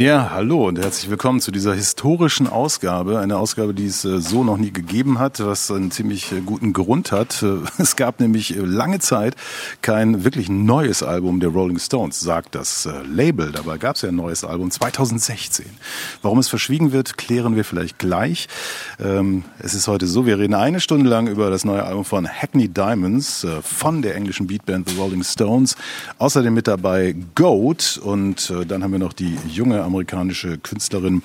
Ja, hallo und herzlich willkommen zu dieser historischen Ausgabe. Eine Ausgabe, die es äh, so noch nie gegeben hat, was einen ziemlich äh, guten Grund hat. Äh, es gab nämlich lange Zeit kein wirklich neues Album der Rolling Stones, sagt das Label. Dabei gab es ja ein neues Album 2016. Warum es verschwiegen wird, klären wir vielleicht gleich. Ähm, es ist heute so, wir reden eine Stunde lang über das neue Album von Hackney Diamonds von der englischen Beatband The Rolling Stones. Außerdem mit dabei Goat und dann haben wir noch die junge amerikanische Künstlerin,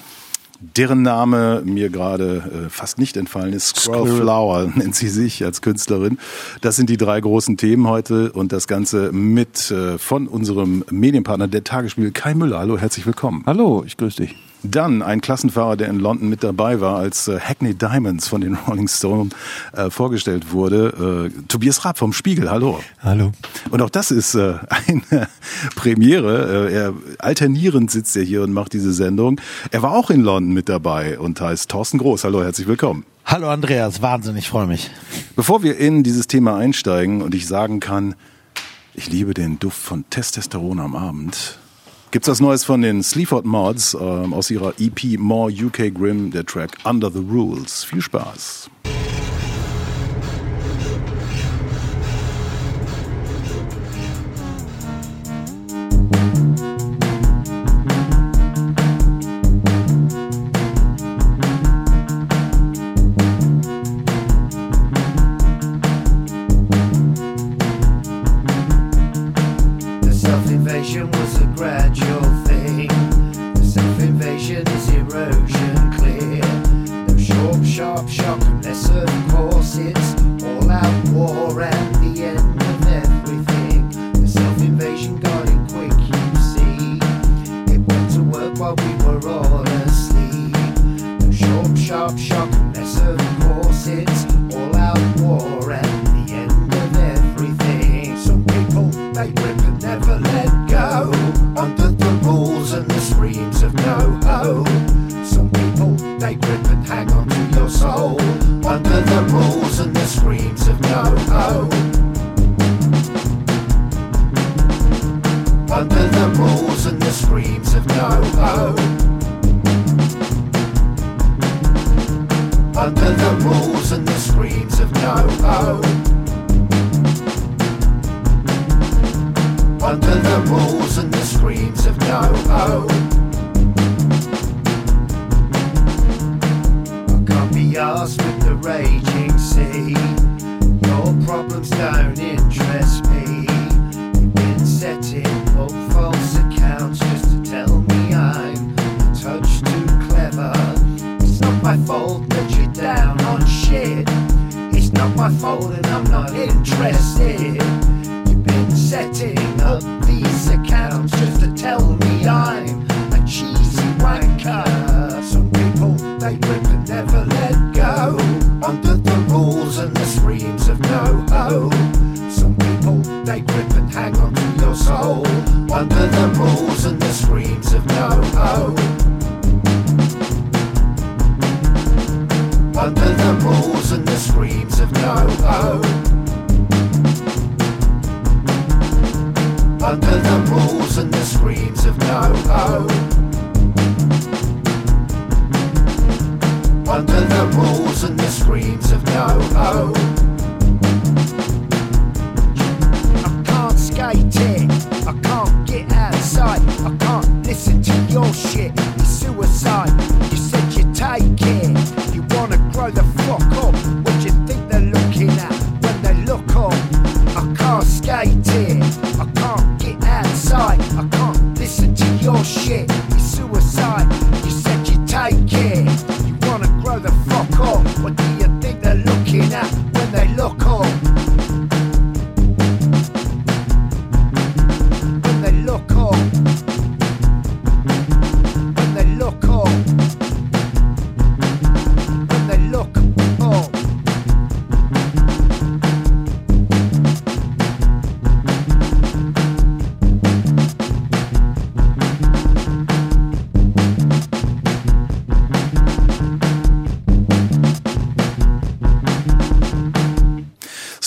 deren Name mir gerade äh, fast nicht entfallen ist. Squirrel Flower nennt sie sich als Künstlerin. Das sind die drei großen Themen heute und das Ganze mit äh, von unserem Medienpartner der Tagesspiegel Kai Müller. Hallo, herzlich willkommen. Hallo, ich grüße dich. Dann ein Klassenfahrer, der in London mit dabei war, als äh, Hackney Diamonds von den Rolling Stones äh, vorgestellt wurde. Äh, Tobias Raab vom Spiegel, hallo. Hallo. Und auch das ist eine Premiere. Er alternierend sitzt er hier und macht diese Sendung. Er war auch in London mit dabei und heißt Thorsten Groß. Hallo, herzlich willkommen. Hallo Andreas, Wahnsinn, ich freue mich. Bevor wir in dieses Thema einsteigen und ich sagen kann, ich liebe den Duft von Testosteron am Abend, Gibt's was Neues von den Sleaford Mods äh, aus ihrer EP More UK Grim, der Track Under the Rules. Viel Spaß.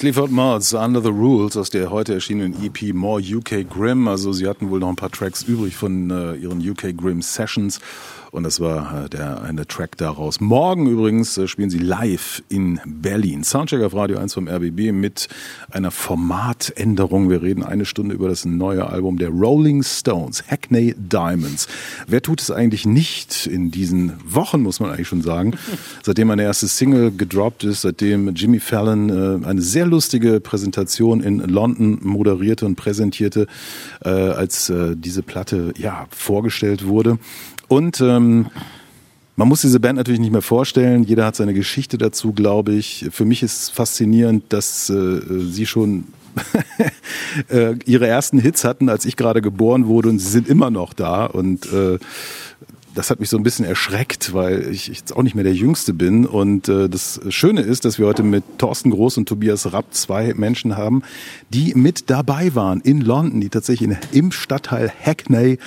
Sleaford Mods, Under the Rules, aus der heute erschienenen EP More UK Grim. Also sie hatten wohl noch ein paar Tracks übrig von äh, ihren UK Grim Sessions. Und das war äh, der eine Track daraus. Morgen übrigens äh, spielen sie live in Berlin. Soundcheck auf Radio 1 vom RBB mit einer Formatänderung. Wir reden eine Stunde über das neue Album der Rolling Stones, Hackney Diamonds. Wer tut es eigentlich nicht in diesen Wochen, muss man eigentlich schon sagen. Seitdem eine erste Single gedroppt ist, seitdem Jimmy Fallon äh, eine sehr lustige Präsentation in London moderierte und präsentierte, als diese Platte ja vorgestellt wurde. Und ähm, man muss diese Band natürlich nicht mehr vorstellen. Jeder hat seine Geschichte dazu, glaube ich. Für mich ist faszinierend, dass äh, sie schon äh, ihre ersten Hits hatten, als ich gerade geboren wurde und sie sind immer noch da. Und äh, das hat mich so ein bisschen erschreckt, weil ich jetzt auch nicht mehr der Jüngste bin. Und äh, das Schöne ist, dass wir heute mit Thorsten Groß und Tobias Rapp zwei Menschen haben, die mit dabei waren in London, die tatsächlich in, im Stadtteil Hackney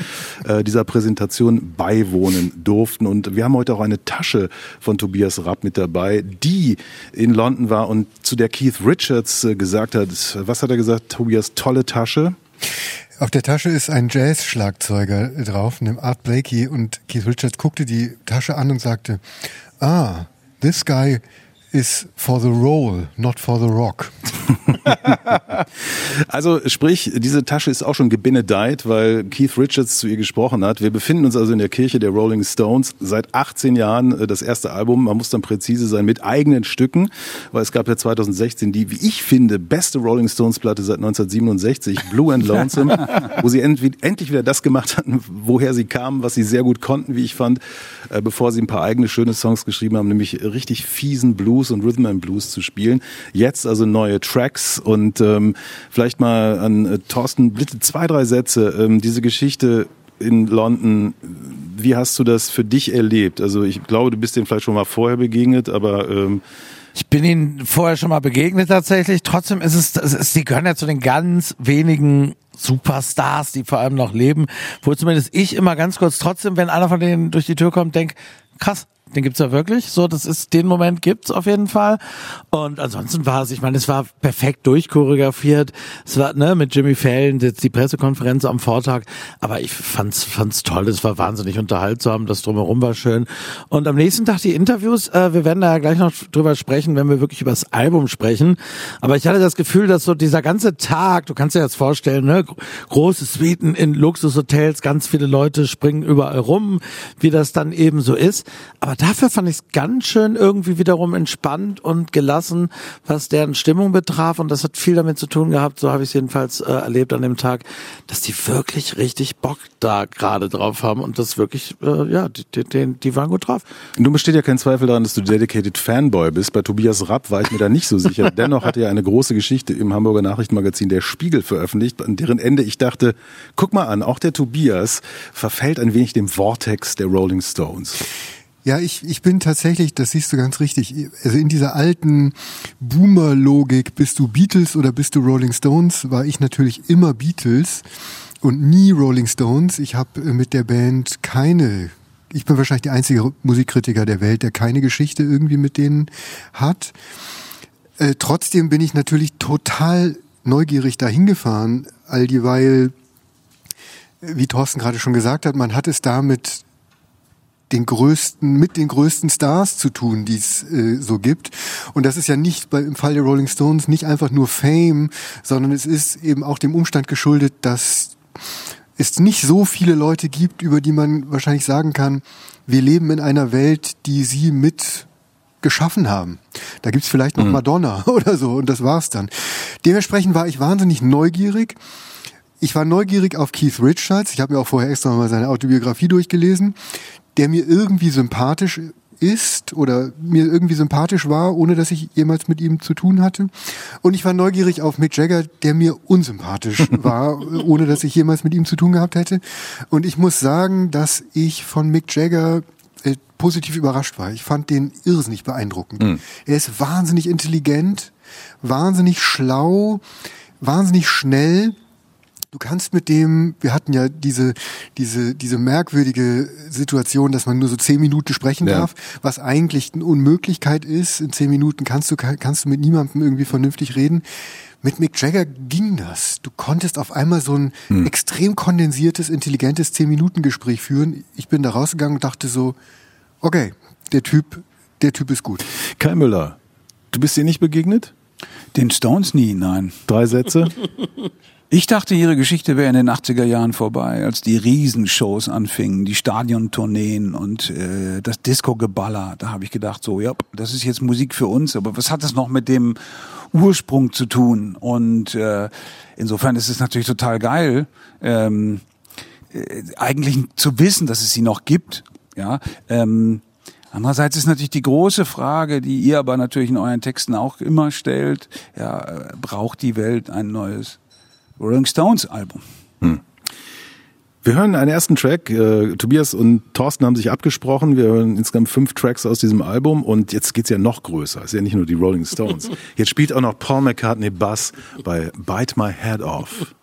äh, dieser Präsentation beiwohnen durften. Und wir haben heute auch eine Tasche von Tobias Rapp mit dabei, die in London war und zu der Keith Richards äh, gesagt hat, was hat er gesagt, Tobias, tolle Tasche? Auf der Tasche ist ein Jazz-Schlagzeuger drauf, einem Art Blakey, und Keith Richards guckte die Tasche an und sagte, ah, this guy is for the roll, not for the rock. also sprich, diese Tasche ist auch schon gebenedeit, weil Keith Richards zu ihr gesprochen hat. Wir befinden uns also in der Kirche der Rolling Stones seit 18 Jahren. Äh, das erste Album, man muss dann präzise sein, mit eigenen Stücken, weil es gab ja 2016 die, wie ich finde, beste Rolling Stones Platte seit 1967, Blue and Lonesome, wo sie endlich wieder das gemacht hatten, woher sie kamen, was sie sehr gut konnten, wie ich fand, äh, bevor sie ein paar eigene schöne Songs geschrieben haben, nämlich richtig fiesen Blues und Rhythm and Blues zu spielen. Jetzt also neue Tracks und ähm, vielleicht mal an äh, Thorsten bitte zwei, drei Sätze. Ähm, diese Geschichte in London, wie hast du das für dich erlebt? Also ich glaube, du bist dem vielleicht schon mal vorher begegnet, aber ähm, ich bin ihnen vorher schon mal begegnet tatsächlich. Trotzdem ist es, es ist, die gehören ja zu den ganz wenigen Superstars, die vor allem noch leben, wo zumindest ich immer ganz kurz trotzdem, wenn einer von denen durch die Tür kommt, denk, krass, den gibt's ja wirklich. So, das ist den Moment gibt's auf jeden Fall. Und ansonsten war es, ich meine, es war perfekt durchchoreografiert. Es war ne mit Jimmy Fallon die Pressekonferenz am Vortag. Aber ich fand's fand's toll. Es war wahnsinnig unterhaltsam. Das drumherum war schön. Und am nächsten Tag die Interviews. Äh, wir werden da ja gleich noch drüber sprechen, wenn wir wirklich über das Album sprechen. Aber ich hatte das Gefühl, dass so dieser ganze Tag, du kannst dir jetzt vorstellen, ne, große Suiten in Luxushotels, ganz viele Leute springen überall rum, wie das dann eben so ist. Aber dafür fand ich es ganz schön irgendwie wiederum entspannt und gelassen, was deren Stimmung betraf. Und das hat viel damit zu tun gehabt, so habe ich es jedenfalls äh, erlebt an dem Tag, dass die wirklich richtig Bock da gerade drauf haben und das wirklich, äh, ja, die, die, die waren gut drauf. Nun besteht ja kein Zweifel daran, dass du Dedicated Fanboy bist. Bei Tobias Rapp war ich mir da nicht so sicher. Dennoch hatte er eine große Geschichte im Hamburger Nachrichtenmagazin Der Spiegel veröffentlicht, an deren Ende ich dachte, guck mal an, auch der Tobias verfällt ein wenig dem Vortex der Rolling Stones. Ja, ich, ich bin tatsächlich, das siehst du ganz richtig, also in dieser alten Boomer-Logik, bist du Beatles oder bist du Rolling Stones, war ich natürlich immer Beatles und nie Rolling Stones. Ich habe äh, mit der Band keine, ich bin wahrscheinlich der einzige Musikkritiker der Welt, der keine Geschichte irgendwie mit denen hat. Äh, trotzdem bin ich natürlich total neugierig dahin gefahren, all dieweil, wie Thorsten gerade schon gesagt hat, man hat es damit den größten, mit den größten Stars zu tun, die es äh, so gibt. Und das ist ja nicht bei, im Fall der Rolling Stones nicht einfach nur Fame, sondern es ist eben auch dem Umstand geschuldet, dass es nicht so viele Leute gibt, über die man wahrscheinlich sagen kann, wir leben in einer Welt, die sie mit geschaffen haben. Da gibt's vielleicht noch mhm. Madonna oder so und das war's dann. Dementsprechend war ich wahnsinnig neugierig. Ich war neugierig auf Keith Richards. Ich habe mir auch vorher extra mal seine Autobiografie durchgelesen der mir irgendwie sympathisch ist oder mir irgendwie sympathisch war, ohne dass ich jemals mit ihm zu tun hatte. Und ich war neugierig auf Mick Jagger, der mir unsympathisch war, ohne dass ich jemals mit ihm zu tun gehabt hätte. Und ich muss sagen, dass ich von Mick Jagger äh, positiv überrascht war. Ich fand den irrsinnig beeindruckend. Mhm. Er ist wahnsinnig intelligent, wahnsinnig schlau, wahnsinnig schnell Du kannst mit dem, wir hatten ja diese, diese, diese merkwürdige Situation, dass man nur so zehn Minuten sprechen Ja. darf, was eigentlich eine Unmöglichkeit ist. In zehn Minuten kannst du, kannst du mit niemandem irgendwie vernünftig reden. Mit Mick Jagger ging das. Du konntest auf einmal so ein extrem kondensiertes, intelligentes zehn Minuten Gespräch führen. Ich bin da rausgegangen und dachte so, okay, der Typ, der Typ ist gut. Kai Müller, du bist ihr nicht begegnet? Den Stones nie, nein. Drei Sätze? Ich dachte, ihre Geschichte wäre in den 80er Jahren vorbei, als die Riesenshows anfingen, die Stadiontourneen und äh, das Disco-Geballer. Da habe ich gedacht, so, ja, das ist jetzt Musik für uns, aber was hat das noch mit dem Ursprung zu tun? Und äh, insofern ist es natürlich total geil, ähm, äh, eigentlich zu wissen, dass es sie noch gibt. Ja, ähm, Andererseits ist natürlich die große Frage, die ihr aber natürlich in euren Texten auch immer stellt, ja, äh, braucht die Welt ein neues Rolling Stones Album? Wir hören einen ersten Track. Äh, Tobias und Thorsten haben sich abgesprochen. Wir hören insgesamt fünf Tracks aus diesem Album und jetzt geht's ja noch größer. Ist ja nicht nur die Rolling Stones. Jetzt spielt auch noch Paul McCartney Bass bei Bite My Head Off.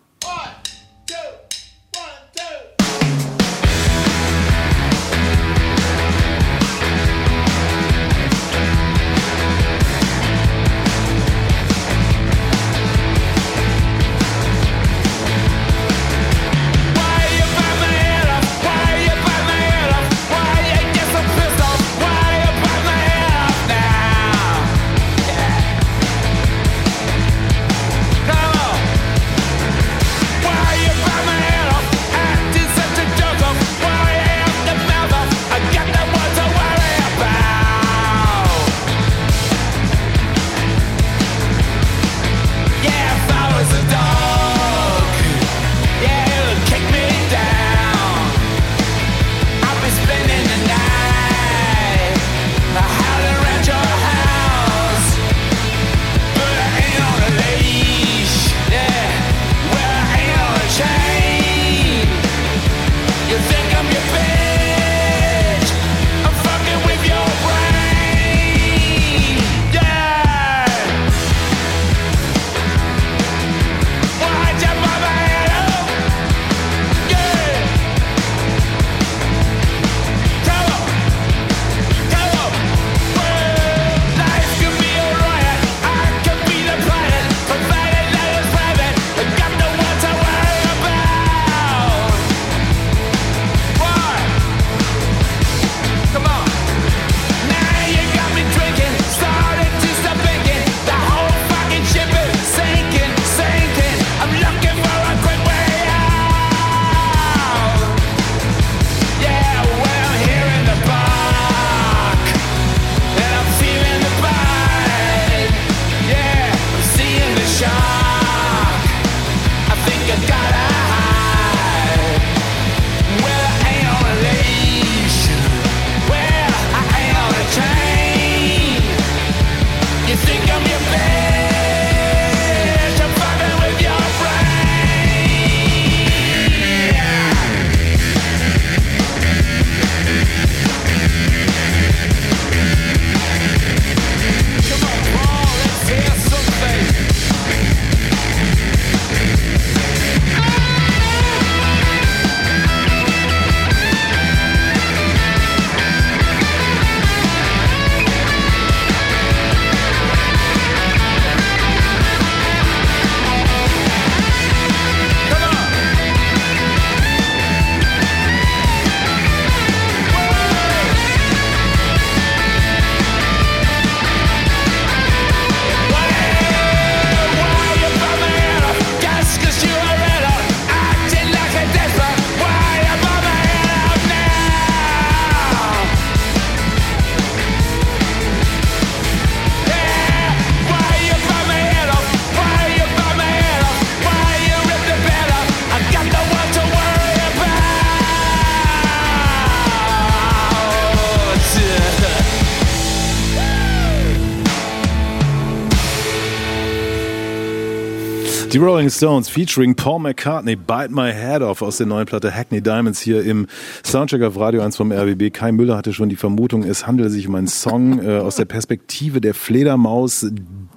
Die Rolling Stones featuring Paul McCartney, Bite My Head Off aus der neuen Platte Hackney Diamonds hier im Soundcheck auf Radio 1 vom RBB. Kai Müller hatte schon die Vermutung, es handele sich um einen Song äh, aus der Perspektive der Fledermaus,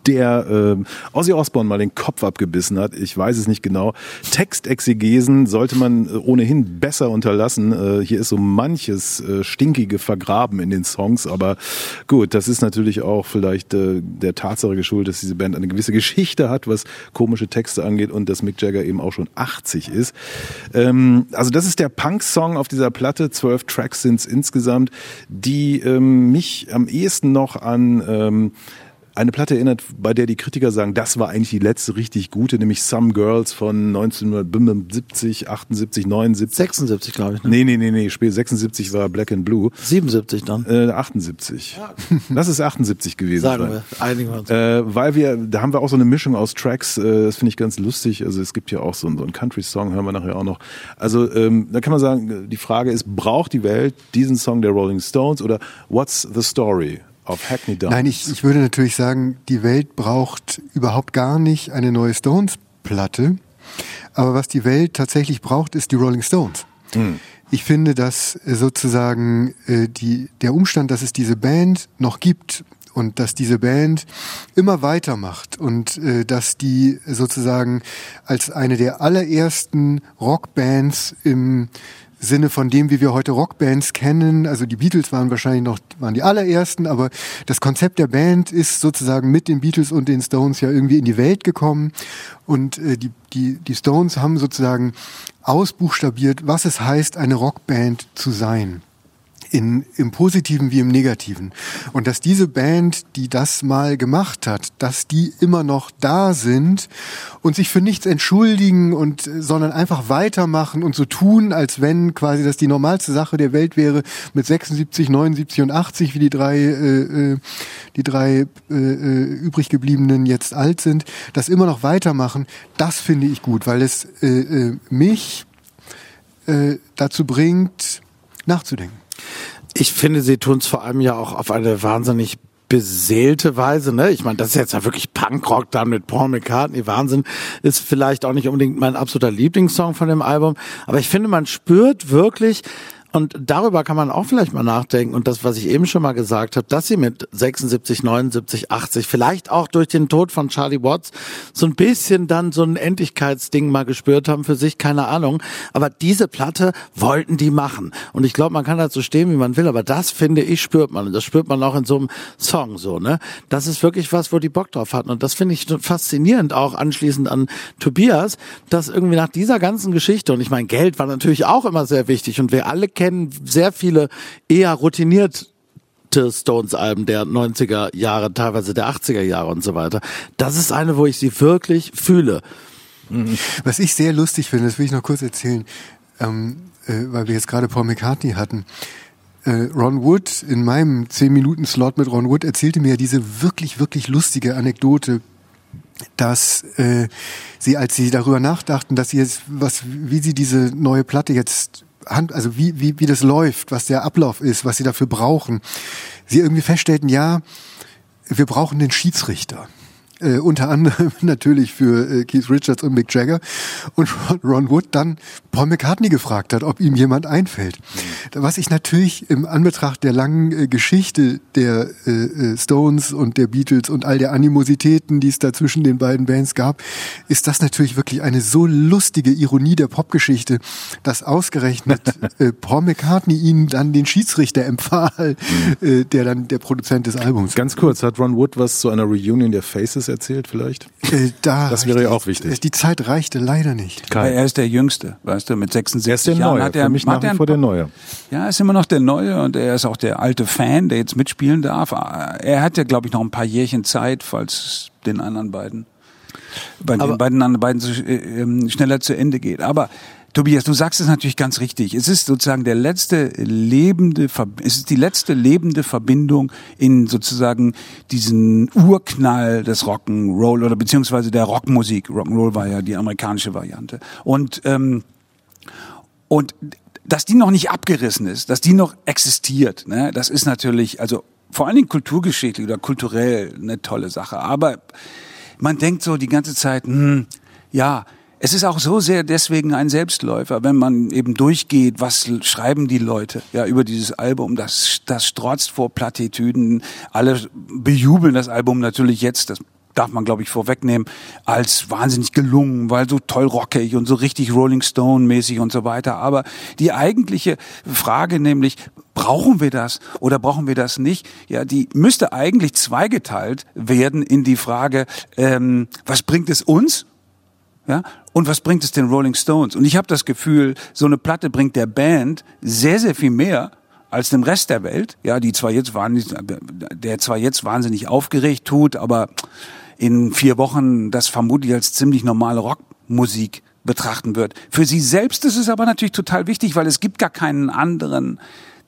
der äh, Ozzy Osbourne mal den Kopf abgebissen hat. Ich weiß es nicht genau. Textexegesen sollte man äh, ohnehin besser unterlassen. Äh, hier ist so manches äh, Stinkige vergraben in den Songs, aber gut, das ist natürlich auch vielleicht äh, der Tatsache geschuldet, dass diese Band eine gewisse Geschichte hat, was komische Texte angeht und dass Mick Jagger eben auch schon 80 ist. Ähm, also das ist der Punk-Song auf dieser Platte. Zwölf Tracks sind es insgesamt, die ähm, mich am ehesten noch an ähm, eine Platte erinnert, bei der die Kritiker sagen, das war eigentlich die letzte richtig gute, nämlich Some Girls von 1975, 78, 79. 76, glaube ich. Ne? Nee, nee, nee, nee, Spiel 76 war Black and Blue. 77 dann. Äh, 78. Lass es 78 gewesen Sagen sein. wir. Einigen wir uns. Äh, weil wir, da haben wir auch so eine Mischung aus Tracks, äh, das finde ich ganz lustig. Also es gibt ja auch so, einen- so einen Country-Song, hören wir nachher auch noch. Also ähm, da kann man sagen, die Frage ist, braucht die Welt diesen Song der Rolling Stones oder What's the Story of Hackney Downs? Nein, ich, ich würde natürlich sagen, die Welt braucht überhaupt gar nicht eine neue Stones-Platte. Aber was die Welt tatsächlich braucht, ist die Rolling Stones. Ich finde, dass äh, sozusagen äh, die, der Umstand, dass es diese Band noch gibt und dass diese Band immer weitermacht und äh, dass die sozusagen als eine der allerersten Rockbands im Sinne von dem, wie wir heute Rockbands kennen. Also die Beatles waren wahrscheinlich noch waren die allerersten, aber das Konzept der Band ist sozusagen mit den Beatles und den Stones ja irgendwie in die Welt gekommen und äh, die die die Stones haben sozusagen ausbuchstabiert, was es heißt, eine Rockband zu sein in, im Positiven wie im Negativen. Und dass diese Band, die das mal gemacht hat, dass die immer noch da sind und sich für nichts entschuldigen und, äh, sondern einfach weitermachen und so tun, als wenn quasi das die normalste Sache der Welt wäre, mit 76, 79 und 80, wie die drei, äh, äh, die drei äh, äh, übrig gebliebenen jetzt alt sind, das immer noch weitermachen, das finde ich gut, weil es äh, mich äh, dazu bringt, nachzudenken. Ich finde, sie tun es vor allem ja auch auf eine wahnsinnig beseelte Weise, ne? Ich meine, das ist jetzt ja wirklich Punkrock dann mit Paul McCartney, Wahnsinn, ist vielleicht auch nicht unbedingt mein absoluter Lieblingssong von dem Album, aber ich finde, man spürt wirklich, und darüber kann man auch vielleicht mal nachdenken. Und das, was ich eben schon mal gesagt habe, dass sie mit 76, 79, 80, vielleicht auch durch den Tod von Charlie Watts, so ein bisschen dann so ein Endlichkeitsding mal gespürt haben für sich, keine Ahnung. Aber diese Platte wollten die machen. Und ich glaube, man kann dazu stehen, wie man will, aber das finde ich, spürt man. Und das spürt man auch in so einem Song so, ne? Das ist wirklich was, wo die Bock drauf hatten. Und das finde ich faszinierend, auch anschließend an Tobias, dass irgendwie nach dieser ganzen Geschichte, und ich meine, Geld war natürlich auch immer sehr wichtig und wir alle sehr viele eher routiniert Stones-Alben der 90er Jahre, teilweise der 80er Jahre und so weiter. Das ist eine, wo ich sie wirklich fühle. Was ich sehr lustig finde, das will ich noch kurz erzählen, ähm, äh, weil wir jetzt gerade Paul McCartney hatten. Äh, Ron Wood in meinem 10-Minuten-Slot mit Ron Wood erzählte mir diese wirklich, wirklich lustige Anekdote, dass äh, sie, als sie darüber nachdachten, dass sie jetzt, was, wie sie diese neue Platte jetzt Hand, also wie, wie, wie das läuft, was der Ablauf ist, was sie dafür brauchen, sie irgendwie feststellten, ja, wir brauchen den Schiedsrichter. Äh, unter anderem natürlich für äh, Keith Richards und Mick Jagger und Ron, Wood dann Paul McCartney gefragt hat, ob ihm jemand einfällt. Was ich natürlich im Anbetracht der langen äh, Geschichte der äh, äh, Stones und der Beatles und all der Animositäten, die es da zwischen den beiden Bands gab, ist das natürlich wirklich eine so lustige Ironie der Popgeschichte, dass ausgerechnet äh, Paul McCartney ihnen dann den Schiedsrichter empfahl, äh, der dann der Produzent des Albums Ganz kurz, hat Ron Wood was zu einer Reunion der Faces erzählt vielleicht? Äh, da Das wäre ja auch wichtig. Die Zeit reichte leider nicht. Weil er ist der Jüngste, weißt du, mit 76 Er ist der Jahren Neue, hat er, für mich nach wie vor der Neue. Ja, er ist immer noch der Neue und er ist auch der alte Fan, der jetzt mitspielen darf. Er hat ja, glaube ich, noch ein paar Jährchen Zeit, falls es den anderen beiden, bei den beiden anderen beiden so, äh, ähm, schneller zu Ende geht. Aber Tobias, du sagst es natürlich ganz richtig. Es ist sozusagen der letzte lebende, es ist die letzte lebende Verbindung in sozusagen diesen Urknall des Rock'n'Roll oder beziehungsweise der Rockmusik. Rock'n'Roll war ja die amerikanische Variante. Und ähm, und dass die noch nicht abgerissen ist, dass die noch existiert, ne, das ist natürlich, also vor allen Dingen kulturgeschichtlich oder kulturell eine tolle Sache. Aber man denkt so die ganze Zeit, hm, ja, es ist auch so sehr deswegen ein Selbstläufer, wenn man eben durchgeht, was schreiben die Leute ja über dieses Album, das, das strotzt vor Plattitüden, alle bejubeln das Album natürlich jetzt, das darf man glaube ich vorwegnehmen, als wahnsinnig gelungen, weil so toll rockig und so richtig Rolling Stone mäßig und so weiter. Aber die eigentliche Frage nämlich, brauchen wir das oder brauchen wir das nicht? Ja, die müsste eigentlich zweigeteilt werden in die Frage, ähm, was bringt es uns? Ja? Und was bringt es den Rolling Stones? Und ich habe das Gefühl, so eine Platte bringt der Band sehr, sehr viel mehr als dem Rest der Welt, ja, die zwar jetzt der zwar jetzt wahnsinnig aufgeregt tut, aber in vier Wochen das vermutlich als ziemlich normale Rockmusik betrachten wird. Für sie selbst ist es aber natürlich total wichtig, weil es gibt gar keinen anderen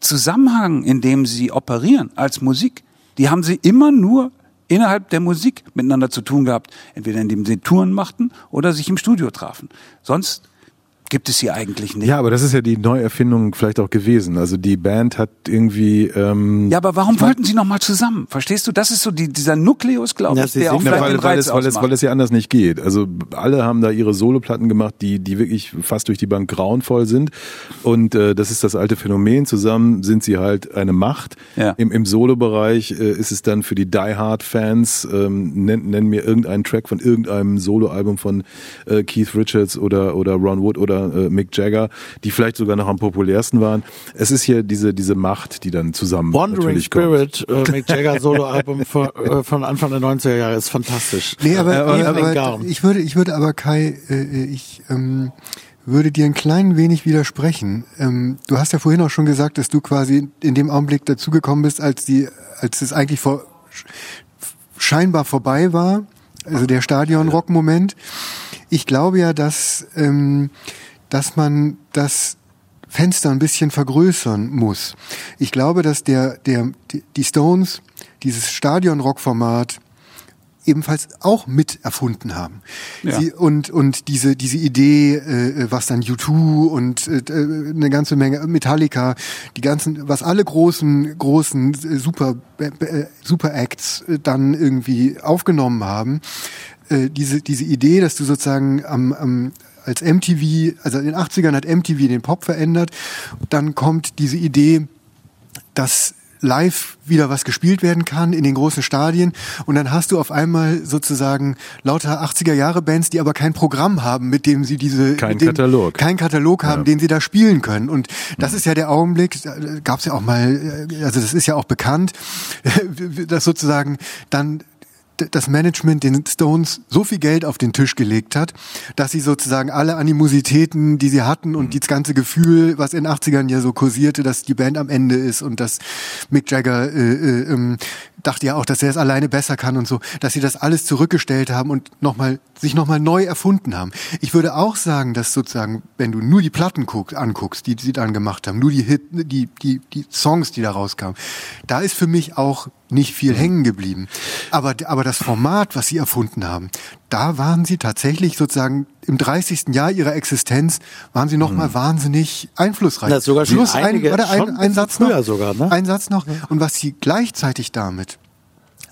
Zusammenhang, in dem sie operieren als Musik. Die haben sie immer nur innerhalb der Musik miteinander zu tun gehabt, entweder indem sie Touren machten oder sich im Studio trafen. Sonst gibt es sie eigentlich nicht. Ja, aber das ist ja die Neuerfindung vielleicht auch gewesen. Also die Band hat irgendwie. Ähm, Ja, aber warum wollten sie noch mal zusammen? Verstehst du? Das ist so die, dieser Nukleus, glaube ich, der auch Na, vielleicht weil, den weil, Reiz es, weil, es, weil es ja anders nicht geht. Also alle haben da ihre Soloplatten gemacht, die, die wirklich fast durch die Bank grauenvoll sind. Und äh, das ist das alte Phänomen. Zusammen sind sie halt eine Macht. Ja. Im, im Solo-Bereich äh, ist es dann für die Die Hard-Fans, ähm, nenn, nenn mir irgendeinen Track von irgendeinem Soloalbum von äh, Keith Richards oder, oder Ron Wood oder äh, Mick Jagger, die vielleicht sogar noch am populärsten waren. Es ist hier diese, diese Macht, die dann zusammen Wandering natürlich kommt. Spirit, äh, Mick Jagger Soloalbum von, äh, von Anfang der 90er Jahre ist fantastisch. Nee, aber, Äh, nee, Evening aber ich würde, ich würde aber Kai, äh, ich ähm, würde dir ein klein wenig widersprechen. Ähm, du hast ja vorhin auch schon gesagt, dass du quasi in dem Augenblick dazugekommen bist, als die, als es eigentlich vor, scheinbar vorbei war, also der Stadion-Rock-Moment. Ich glaube ja, dass, ähm, dass man das Fenster ein bisschen vergrößern muss. Ich glaube, dass der, der, die- Stones dieses Stadion-Rock-Format ebenfalls auch mit erfunden haben. Ja. Sie, und, und diese, diese Idee, äh, was dann U2 und äh, eine ganze Menge Metallica, die ganzen, was alle großen, großen äh, Super, äh, Super Acts äh, dann irgendwie aufgenommen haben, äh, diese, diese Idee, dass du sozusagen am, am als MTV, also in den 80ern hat MTV den Pop verändert, dann kommt diese Idee, dass live wieder was gespielt werden kann in den großen Stadien und dann hast du auf einmal sozusagen lauter 80er Jahre Bands, die aber kein Programm haben, mit dem sie diese Kein dem, Katalog. kein Katalog haben, Ja. den sie da spielen können und das ist ja der Augenblick, gab es ja auch mal, äh, also das ist ja auch bekannt, dass sozusagen dann das Management den Stones so viel Geld auf den Tisch gelegt hat, dass sie sozusagen alle Animositäten, die sie hatten und das ganze Gefühl, was in den 80ern ja so kursierte, dass die Band am Ende ist und dass Mick Jagger äh, äh, ähm, dachte ja auch, dass er es alleine besser kann und so, dass sie das alles zurückgestellt haben und nochmal sich nochmal neu erfunden haben. Ich würde auch sagen, dass sozusagen, wenn du nur die Platten guck, anguckst, die sie dann gemacht haben, nur die Hit, die, die, die Songs, die da rauskamen, da ist für mich auch nicht viel hängen geblieben. Aber, aber das Format, was sie erfunden haben, da waren sie tatsächlich sozusagen im 30. Jahr ihrer Existenz, waren sie nochmal wahnsinnig einflussreich. Na, sogar schon Schluss, ein, einige- oder ein, ein ein bisschen Satz früher noch. sogar, ne? Ein Satz noch. Und was sie gleichzeitig damit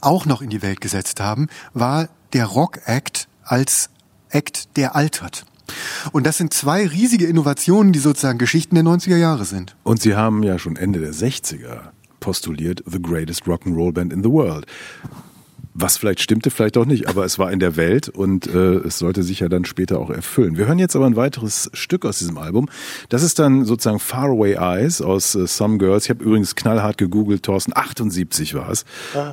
auch noch in die Welt gesetzt haben, war der Rock-Act als Act, der altert. Und das sind zwei riesige Innovationen, die sozusagen Geschichten der 90er Jahre sind. Und sie haben ja schon Ende der 60er postuliert, the greatest Rock'n'Roll Band in the world. Was vielleicht stimmte, vielleicht auch nicht, aber es war in der Welt und äh, es sollte sich ja dann später auch erfüllen. Wir hören jetzt aber ein weiteres Stück aus diesem Album. Das ist dann sozusagen Faraway Eyes aus äh, Some Girls. Ich habe übrigens knallhart gegoogelt, Thorsten, 78 war es.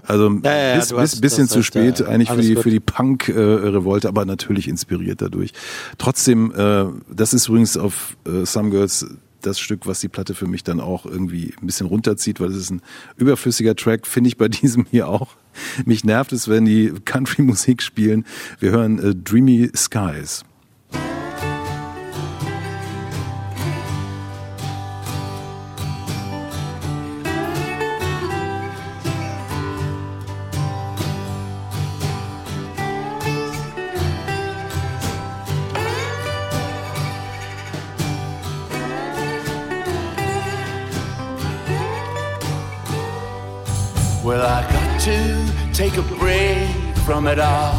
Also Ja, ja, ja, bis, hast- bisschen zu spät eigentlich für die, gut. für die Punk-Revolte, aber natürlich inspiriert dadurch. Trotzdem, äh, das ist übrigens auf äh, Some Girls das Stück, was die Platte für mich dann auch irgendwie ein bisschen runterzieht, weil es ist ein überflüssiger Track, finde ich bei diesem hier auch. Mich nervt es, wenn die Country-Musik spielen. Wir hören äh, Dreamy Skies. Well, I got to take a break from it all.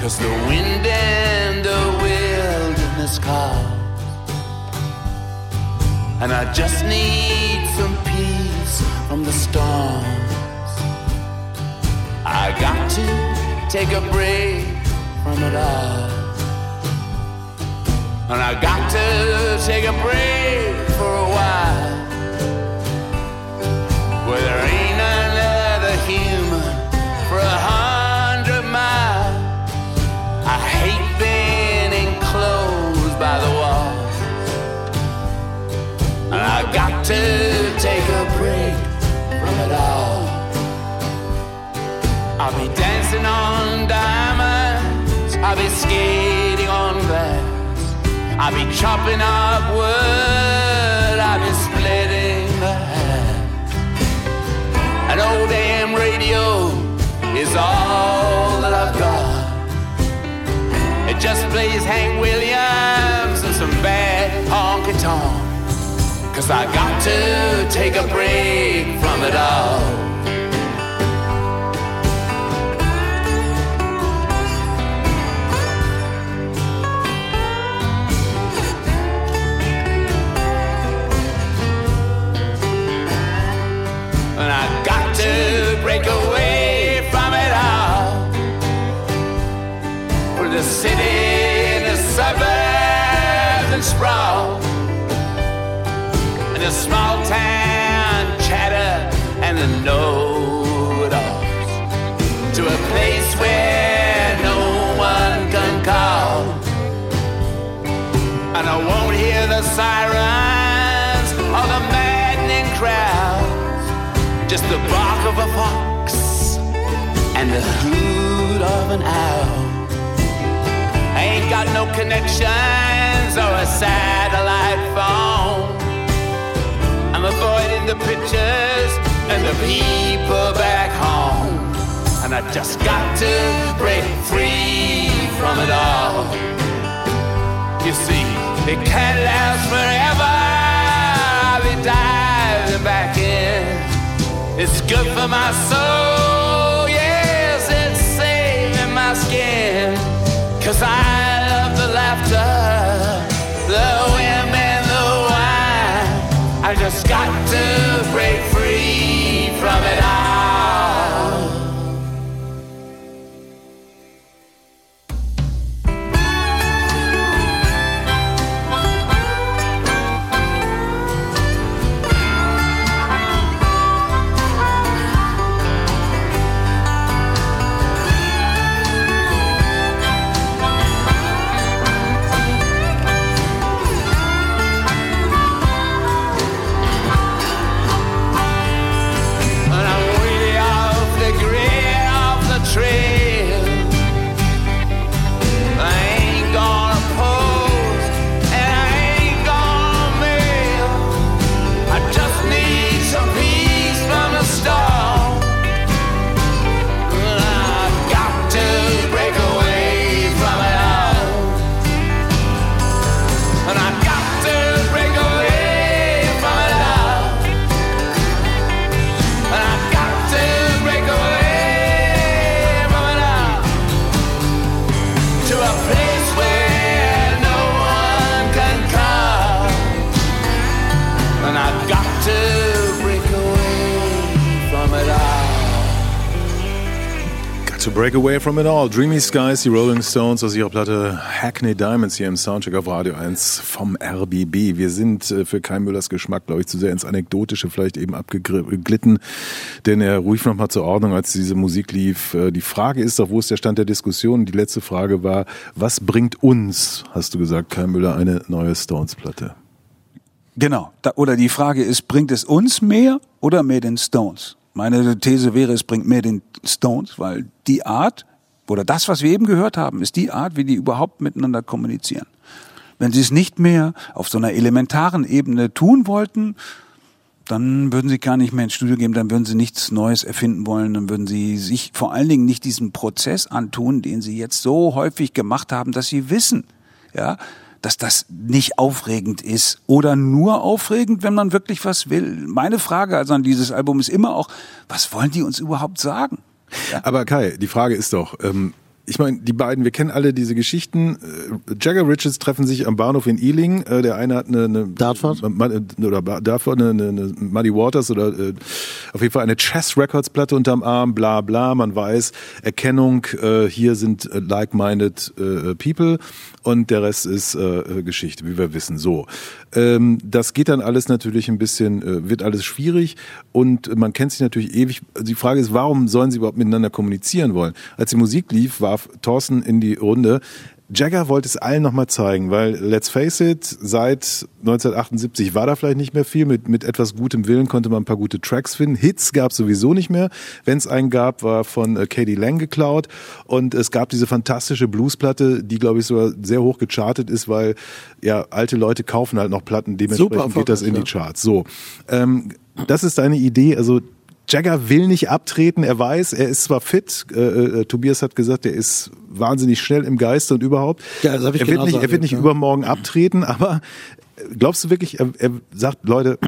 Cause the wind and the wilderness call. And I just need some peace from the storms. I got to take a break from it all. And I got to take a break for a while. Where there ain't another human for a hundred miles. I hate being enclosed by the walls. And I got to take a break from it all. I'll be dancing on diamonds. I'll be skating on glass. I'll be chopping up wood. Old damn radio is all that I've got. It just plays Hank Williams and some bad honky tonk. Cause I got to take a break from it all. Break away from it all. For the city and the suburbs and sprawl. And the small town chatter and the know-it-alls. To a place where no one can call. And I won't hear the sirens or the maddening crowds. Just the bark of a fox the hoot of an owl. I ain't got no connections or a satellite phone. I'm avoiding the pictures and the people back home. And I just got to break free from it all. You see, it can't last forever. I'll be diving back in. It's good for my soul, skin. Cause I love the laughter, the women, the wine. I just got to break free from it all. Break away from it all. Dreamy Skies, die Rolling Stones aus ihrer Platte Hackney Diamonds hier im Soundcheck auf Radio 1 vom RBB. Wir sind äh, für Kai Müllers Geschmack, glaube ich, zu sehr ins Anekdotische vielleicht eben abgeglitten, denn er ruhig nochmal zur Ordnung, als diese Musik lief. Äh, Die Frage ist doch, wo ist der Stand der Diskussion? Die letzte Frage war, was bringt uns, hast du gesagt, Kai Müller, eine neue Stones-Platte? Genau. Oder die Frage ist, bringt es uns mehr oder mehr den Stones? Meine These wäre, es bringt mehr den Stones, weil die Art oder das, was wir eben gehört haben, ist die Art, wie die überhaupt miteinander kommunizieren. Wenn sie es nicht mehr auf so einer elementaren Ebene tun wollten, dann würden sie gar nicht mehr ins Studio gehen, dann würden sie nichts Neues erfinden wollen, dann würden sie sich vor allen Dingen nicht diesen Prozess antun, den sie jetzt so häufig gemacht haben, dass sie wissen, ja, dass das nicht aufregend ist oder nur aufregend, wenn man wirklich was will. Meine Frage also an dieses Album ist immer auch, was wollen die uns überhaupt sagen? Aber Kai, die Frage ist doch, ähm, ich meine, die beiden, wir kennen alle diese Geschichten. Äh, Jagger Richards treffen sich am Bahnhof in Ealing. Äh, Der eine hat eine, eine Dartford? Oder Dartford eine, eine, eine Muddy Waters oder äh, auf jeden Fall eine Chess Records Platte unterm Arm. Bla bla. Man weiß Erkennung. Äh, hier sind like-minded äh, People und der Rest ist äh, äh, Geschichte, wie wir wissen. So, ähm, das geht dann alles natürlich ein bisschen, äh, wird alles schwierig und man kennt sich natürlich ewig. Die Frage ist, warum sollen sie überhaupt miteinander kommunizieren wollen? Als die Musik lief, warf Thorsten in die Runde. Jagger wollte es allen nochmal zeigen, weil let's face it, seit 1978 war da vielleicht nicht mehr viel. Mit, mit etwas gutem Willen konnte man ein paar gute Tracks finden. Hits gab es sowieso nicht mehr. Wenn es einen gab, war von äh, Katie Lang geklaut. Und es gab diese fantastische Bluesplatte, die, glaube ich, sogar sehr hoch gechartet ist, weil ja alte Leute kaufen halt noch Platten, dementsprechend geht das in die Charts. So, ähm, das ist deine Idee. Also Jagger will nicht abtreten, er weiß, er ist zwar fit, äh, äh, Tobias hat gesagt, er ist wahnsinnig schnell im Geiste und überhaupt. Ja, das hab ich er wird genauso nicht, er wird nicht ja. übermorgen abtreten, aber glaubst du wirklich, er, er sagt, Leute,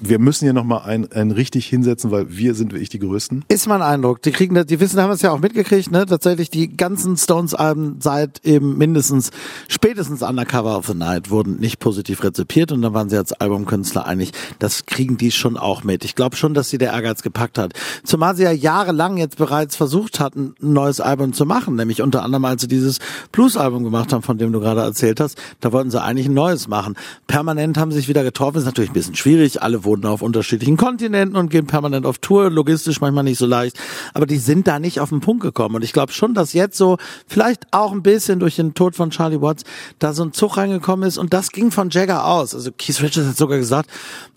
wir müssen hier nochmal ein, ein richtig hinsetzen, weil wir sind wirklich die Größten? Ist mein Eindruck. Die kriegen die wissen, haben es ja auch mitgekriegt, ne? Tatsächlich die ganzen Stones-Alben seit eben mindestens, spätestens Undercover of the Night wurden nicht positiv rezipiert und dann waren sie als Albumkünstler einig. Das kriegen die schon auch mit. Ich glaube schon, dass sie der Ehrgeiz gepackt hat. Zumal sie ja jahrelang jetzt bereits versucht hatten, ein neues Album zu machen, nämlich unter anderem, als sie dieses Blues-Album gemacht haben, von dem du gerade erzählt hast. Da wollten sie eigentlich ein neues machen. Permanent haben sie sich wieder getroffen. Ist natürlich ein bisschen schwierig. Alle wohnen auf unterschiedlichen Kontinenten und gehen permanent auf Tour. Logistisch manchmal nicht so leicht. Aber die sind da nicht auf den Punkt gekommen. Und ich glaube schon, dass jetzt so, vielleicht auch ein bisschen durch den Tod von Charlie Watts, da so ein Zug reingekommen ist. Und das ging von Jagger aus. Also Keith Richards hat sogar gesagt,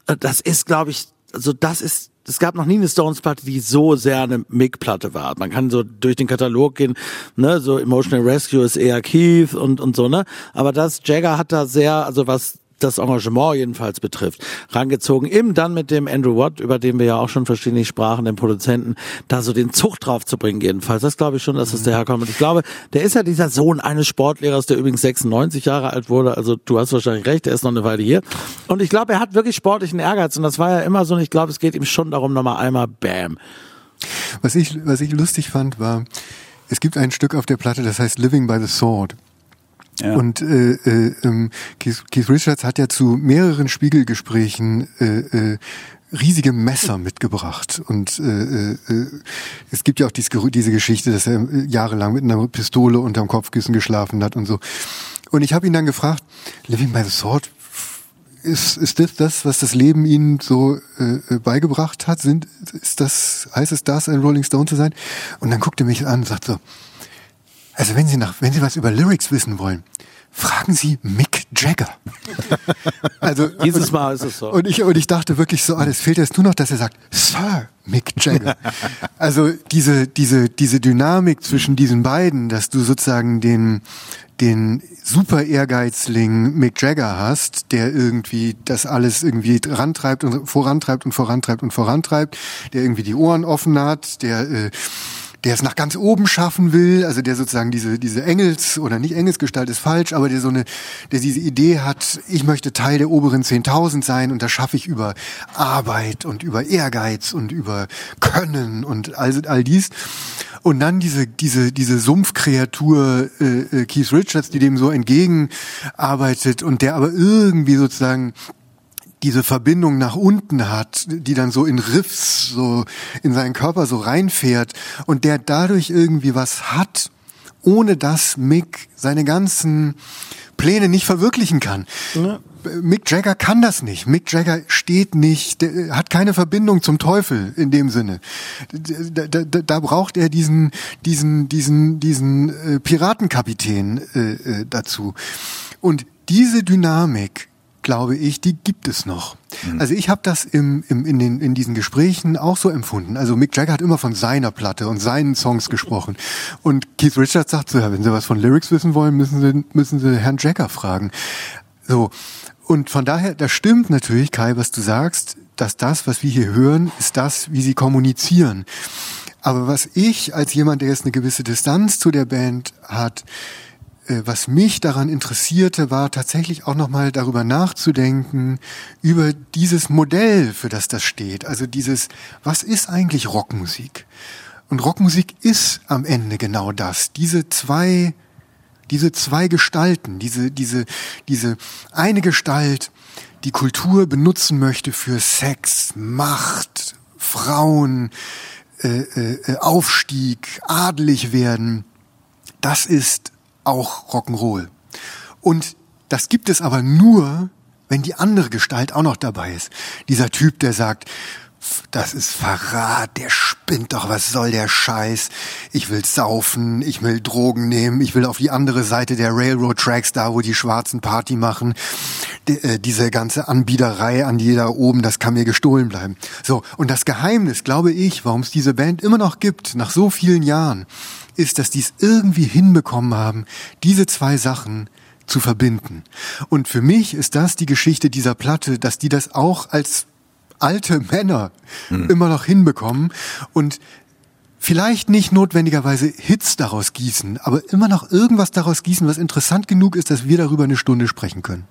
äh, das ist, glaube ich, also das ist es gab noch nie eine Stones-Platte, die so sehr eine Mick-Platte war. Man kann so durch den Katalog gehen, ne, so Emotional Rescue ist eher Keith und, und so, ne. Aber das, Jagger hat da sehr, also was das Engagement jedenfalls betrifft, rangezogen, eben dann mit dem Andrew Watt, über den wir ja auch schon verschiedentlich sprachen, dem Produzenten, da so den Zug drauf zu bringen jedenfalls. Das glaube ich schon, dass das daherkommt. Und ich glaube, der ist ja dieser Sohn eines Sportlehrers, der übrigens 96 Jahre alt wurde. Also du hast wahrscheinlich recht, der ist noch eine Weile hier. Und ich glaube, er hat wirklich sportlichen Ehrgeiz. Und das war ja immer so. Und ich glaube, es geht ihm schon darum, nochmal einmal Bam. Was ich, was ich lustig fand, war, es gibt ein Stück auf der Platte, das heißt Living by the Sword. Ja. Und äh, äh, ähm, Keith, Keith Richards hat ja zu mehreren Spiegelgesprächen äh, äh, riesige Messer mitgebracht. Und äh, äh, es gibt ja auch dies, diese Geschichte, dass er äh, jahrelang mit einer Pistole unterm Kopfkissen geschlafen hat und so. Und ich habe ihn dann gefragt, Living by the Sword, ist, ist das das, was das Leben ihnen so äh, äh, beigebracht hat? Sind, ist das, heißt es das, ein Rolling Stone zu sein? Und dann guckt er mich an und sagt so, also wenn Sie nach, wenn Sie was über Lyrics wissen wollen, fragen Sie Mick Jagger. also Dieses und, Mal ist es so. Und ich und ich dachte wirklich so, alles fehlt jetzt nur noch, dass er sagt, Sir Mick Jagger. also diese diese diese Dynamik zwischen diesen beiden, dass du sozusagen den den super Ehrgeizling Mick Jagger hast, der irgendwie das alles irgendwie rantreibt und vorantreibt und vorantreibt und vorantreibt, der irgendwie die Ohren offen hat, der äh, der es nach ganz oben schaffen will, also der sozusagen diese diese Engels oder nicht Engelsgestalt ist falsch, aber der so eine der diese Idee hat, ich möchte Teil der oberen 10.000 sein und das schaffe ich über Arbeit und über Ehrgeiz und über Können und all all dies. Und dann diese diese diese Sumpfkreatur äh, äh, Keith Richards, die dem so entgegenarbeitet und der aber irgendwie sozusagen diese Verbindung nach unten hat, die dann so in Riffs so in seinen Körper so reinfährt und der dadurch irgendwie was hat, ohne dass Mick seine ganzen Pläne nicht verwirklichen kann. Mick Jagger kann das nicht. Mick Jagger steht nicht, der hat keine Verbindung zum Teufel in dem Sinne. Da, da, da, da braucht er diesen, diesen, diesen, diesen äh, Piratenkapitän äh, äh, dazu. Und diese Dynamik, glaube ich, die gibt es noch. Also ich habe das im, im, in, den, in diesen Gesprächen auch so empfunden. Also Mick Jagger hat immer von seiner Platte und seinen Songs gesprochen. Und Keith Richards sagt so, ja, wenn Sie was von Lyrics wissen wollen, müssen Sie, müssen Sie Herrn Jagger fragen. So. Und von daher, das stimmt natürlich, Kai, was du sagst, dass das, was wir hier hören, ist das, wie sie kommunizieren. Aber was ich als jemand, der jetzt eine gewisse Distanz zu der Band hat, was mich daran interessierte, war tatsächlich auch nochmal darüber nachzudenken, über dieses Modell, für das das steht. Also dieses, was ist eigentlich Rockmusik? Und Rockmusik ist am Ende genau das. Diese zwei, diese zwei Gestalten, diese, diese, diese eine Gestalt, die Kultur benutzen möchte für Sex, Macht, Frauen, äh, äh, Aufstieg, adelig werden. Das ist auch Rock'n'Roll. Und das gibt es aber nur, wenn die andere Gestalt auch noch dabei ist. Dieser Typ, der sagt, das ist Verrat, der spinnt doch, was soll der Scheiß? Ich will saufen, ich will Drogen nehmen, ich will auf die andere Seite der Railroad Tracks, da wo die Schwarzen Party machen. D äh, diese ganze Anbiederei an da oben, das kann mir gestohlen bleiben. So, und das Geheimnis, glaube ich, warum es diese Band immer noch gibt, nach so vielen Jahren, ist, dass die es irgendwie hinbekommen haben, diese zwei Sachen zu verbinden. Und für mich ist das die Geschichte dieser Platte, dass die das auch als alte Männer immer noch hinbekommen und vielleicht nicht notwendigerweise Hits daraus gießen, aber immer noch irgendwas daraus gießen, was interessant genug ist, dass wir darüber eine Stunde sprechen können.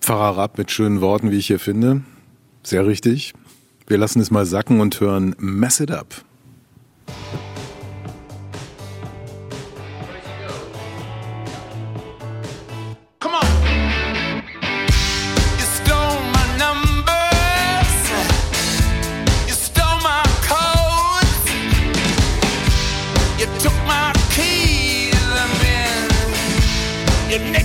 Pfarrer Rapp mit schönen Worten, wie ich hier finde. Sehr richtig. Wir lassen es mal sacken und hören Mess It Up. Come on. You stole my numbers. You stole my. You took my you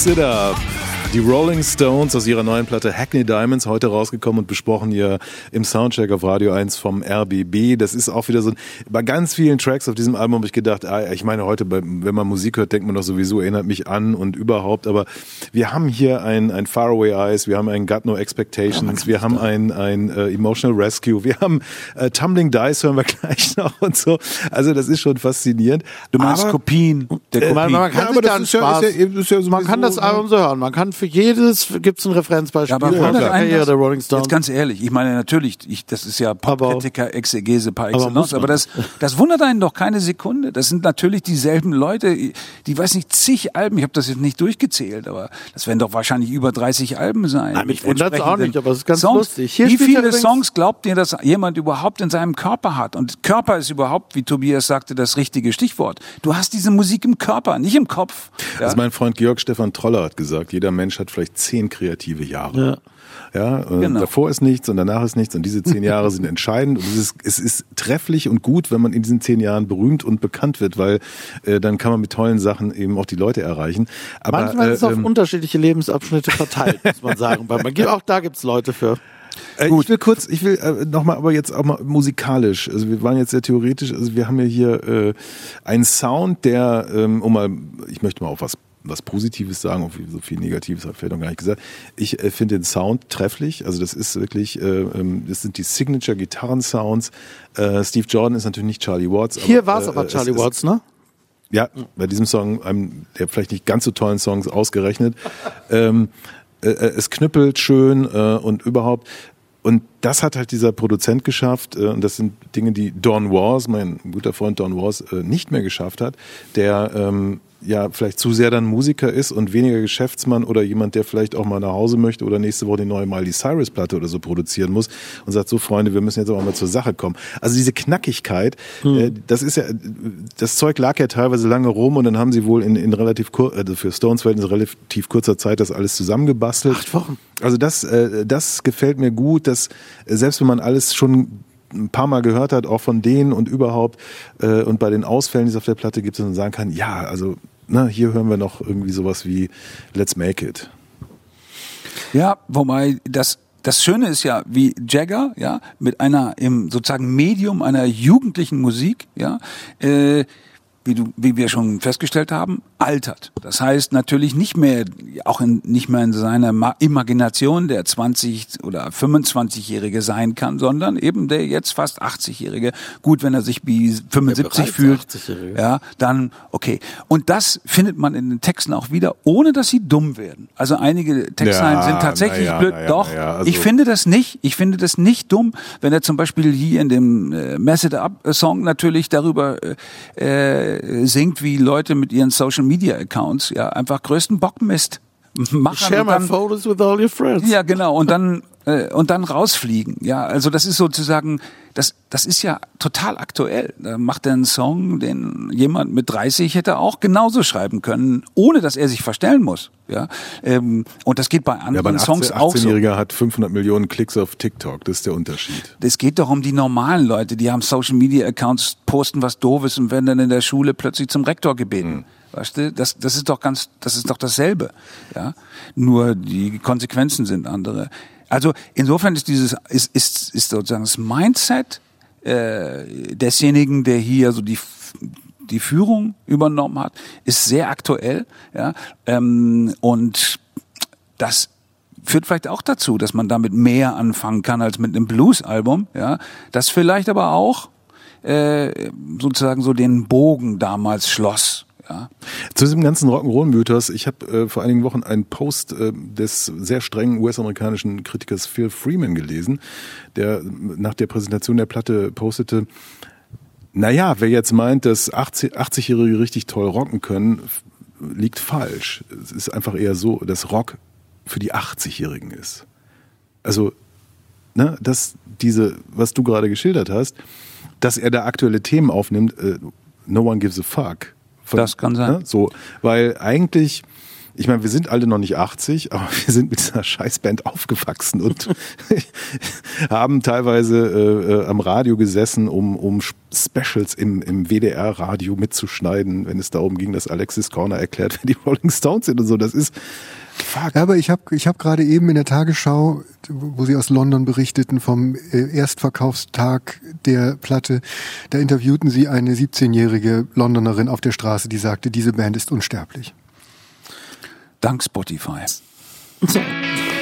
Mess It Up. Die Rolling Stones aus ihrer neuen Platte Hackney Diamonds heute rausgekommen und besprochen hier im Soundcheck auf Radio 1 vom RBB. Das ist auch wieder so, bei ganz vielen Tracks auf diesem Album habe ich gedacht, ah, ich meine heute, wenn man Musik hört, denkt man doch sowieso, erinnert mich an und überhaupt, aber wir haben hier ein, ein Faraway Eyes, wir haben ein Got No Expectations, wir haben ein, ein äh, Emotional Rescue, wir haben äh, Tumbling Dice hören wir gleich noch und so. Also das ist schon faszinierend. Du meinst Aber- Kopien der Kopien. Man, man kann Ja, aber da das ist ja- ist ja- ist ja man kann das Album so hören. Man kann für jedes gibt's ein Referenzbeispiel. Ja, aber wundert der Karriere Rolling Stones. Jetzt ganz ehrlich, ich meine natürlich, ich, das ist ja Popkritiker, Exegese par excellence, man. aber das, das wundert einen doch keine Sekunde. Das sind natürlich dieselben Leute, die, weiß nicht, zig Alben, ich habe das jetzt nicht durchgezählt, aber das werden doch wahrscheinlich über 30 Alben sein. Nein, mich mit wundert's auch nicht, aber es ist ganz Songs. lustig. Hier Wie viele Songs glaubt ihr, dass jemand überhaupt in seinem Körper hat? Und Körper ist überhaupt, wie Tobias sagte, das richtige Stichwort. Du hast diese Musik im Körper, nicht im Kopf. Ja? Also mein Freund Georg Stefan Troller hat gesagt, jeder Mensch hat vielleicht zehn kreative Jahre. Ja, und Genau. davor ist nichts und danach ist nichts und diese zehn Jahre sind entscheidend und es ist, es ist trefflich und gut, wenn man in diesen zehn Jahren berühmt und bekannt wird, weil äh, dann kann man mit tollen Sachen eben auch die Leute erreichen. Aber Manchmal ist es äh, auf ähm, unterschiedliche Lebensabschnitte verteilt, muss man sagen. Weil man gibt, auch da gibt's Leute für. Äh, Ich will kurz, ich will äh, nochmal, aber jetzt auch mal musikalisch. Also wir waren jetzt sehr theoretisch. Also wir haben ja hier äh, einen Sound, der, ähm, um mal, ich möchte mal auf was was Positives sagen, auf so viel Negatives habe ich vielleicht noch gar nicht gesagt. Ich äh, finde den Sound trefflich. Also das ist wirklich, äh, ähm, das sind die Signature Gitarren-Sounds. Äh, Steve Jordan ist natürlich nicht Charlie Watts. Hier war's äh, aber es Charlie ist- Watts, ne? ja, bei diesem Song, einem der vielleicht nicht ganz so tollen Songs ausgerechnet. ähm, äh, äh, es knüppelt schön und überhaupt. Und das hat halt dieser Produzent geschafft. Und das sind Dinge, die Don Wars, mein guter Freund Don Wars, nicht mehr geschafft hat. Der ähm, ja vielleicht zu sehr dann Musiker ist und weniger Geschäftsmann oder jemand, der vielleicht auch mal nach Hause möchte oder nächste Woche die neue Miley Cyrus Platte oder so produzieren muss und sagt so Freunde, wir müssen jetzt aber mal zur Sache kommen. Also diese Knackigkeit, äh, das ist ja das Zeug lag ja teilweise lange rum und dann haben sie wohl in, in relativ kur also für Stones Verhältnisse relativ kurzer Zeit das alles zusammengebastelt. Acht Wochen. Also das äh, das gefällt mir gut, dass äh, selbst wenn man alles schon ein paar Mal gehört hat, auch von denen und überhaupt äh, und bei den Ausfällen, die es auf der Platte gibt, dass man sagen kann, ja, also na, hier hören wir noch irgendwie sowas wie Let's Make It. Ja, wobei das das Schöne ist ja, wie Jagger, ja, mit einer im sozusagen Medium einer jugendlichen Musik, ja, äh, wie du, wie wir schon festgestellt haben, altert. Das heißt natürlich nicht mehr, auch in, nicht mehr in seiner Ma Imagination der 20 oder 25-Jährige sein kann, sondern eben der jetzt fast 80-Jährige. Gut, wenn er sich wie 75 bereits fühlt, 80-Jährige. ja, dann okay. Und das findet man in den Texten auch wieder, ohne dass sie dumm werden. Also einige Textzeilen Ja, sind tatsächlich ja, blöd. ja, Doch, also- ich finde das nicht. Ich finde das nicht dumm, wenn er zum Beispiel hier in dem äh, Mess It Up Song natürlich darüber äh, äh, singt, wie Leute mit ihren Social Media Accounts ja einfach größten Bockmist machen. Share my dann- photos with all your friends. ja, genau. Und dann äh, und dann rausfliegen. Ja, also das ist sozusagen, das das ist ja total aktuell. Da macht er einen Song, den jemand mit 30 hätte auch genauso schreiben können, ohne dass er sich verstellen muss. Ja, ähm, und das geht bei Ja, aber anderen ein Songs 18 auch so. 18-Jähriger hat 500 Millionen Klicks auf TikTok, das ist der Unterschied. Es geht doch um die normalen Leute, die haben Social Media Accounts, posten was Doofes und werden dann in der Schule plötzlich zum Rektor gebeten. Weißt du, das, das ist doch ganz, das ist doch dasselbe. Ja, nur die Konsequenzen sind andere. Also insofern ist dieses, ist, ist, ist sozusagen das Mindset äh, desjenigen, der hier so die die Führung übernommen hat, ist sehr aktuell, ja, ähm, und das führt vielleicht auch dazu, dass man damit mehr anfangen kann als mit einem Blues-Album, ja, das vielleicht aber auch äh, sozusagen so den Bogen damals schloss, ja. Zu diesem ganzen Rock'n'Roll-Mythos, ich habe äh, vor einigen Wochen einen Post äh, des sehr strengen US-amerikanischen Kritikers Phil Freeman gelesen, der nach der Präsentation der Platte postete, naja, wer jetzt meint, dass 80 80-Jährige richtig toll rocken können, liegt falsch. Es ist einfach eher so, dass Rock für die 80-Jährigen ist. Also, ne, dass diese, was du gerade geschildert hast, dass er da aktuelle Themen aufnimmt, äh, no one gives a fuck. Von- Das kann sein. Ne, so, weil eigentlich, ich meine, wir sind alle noch nicht 80, aber wir sind mit dieser Scheißband aufgewachsen und haben teilweise äh, äh, am Radio gesessen, um, um Specials im, im WDR-Radio mitzuschneiden, wenn es darum ging, dass Alexis Corner erklärt, wer die Rolling Stones sind und so. Das ist, Fuck. Ja, aber ich habe ich hab gerade eben in der Tagesschau, wo sie aus London berichteten, vom äh, Erstverkaufstag der Platte, da interviewten sie eine 17-jährige Londonerin auf der Straße, die sagte, diese Band ist unsterblich. Dank Spotify. You're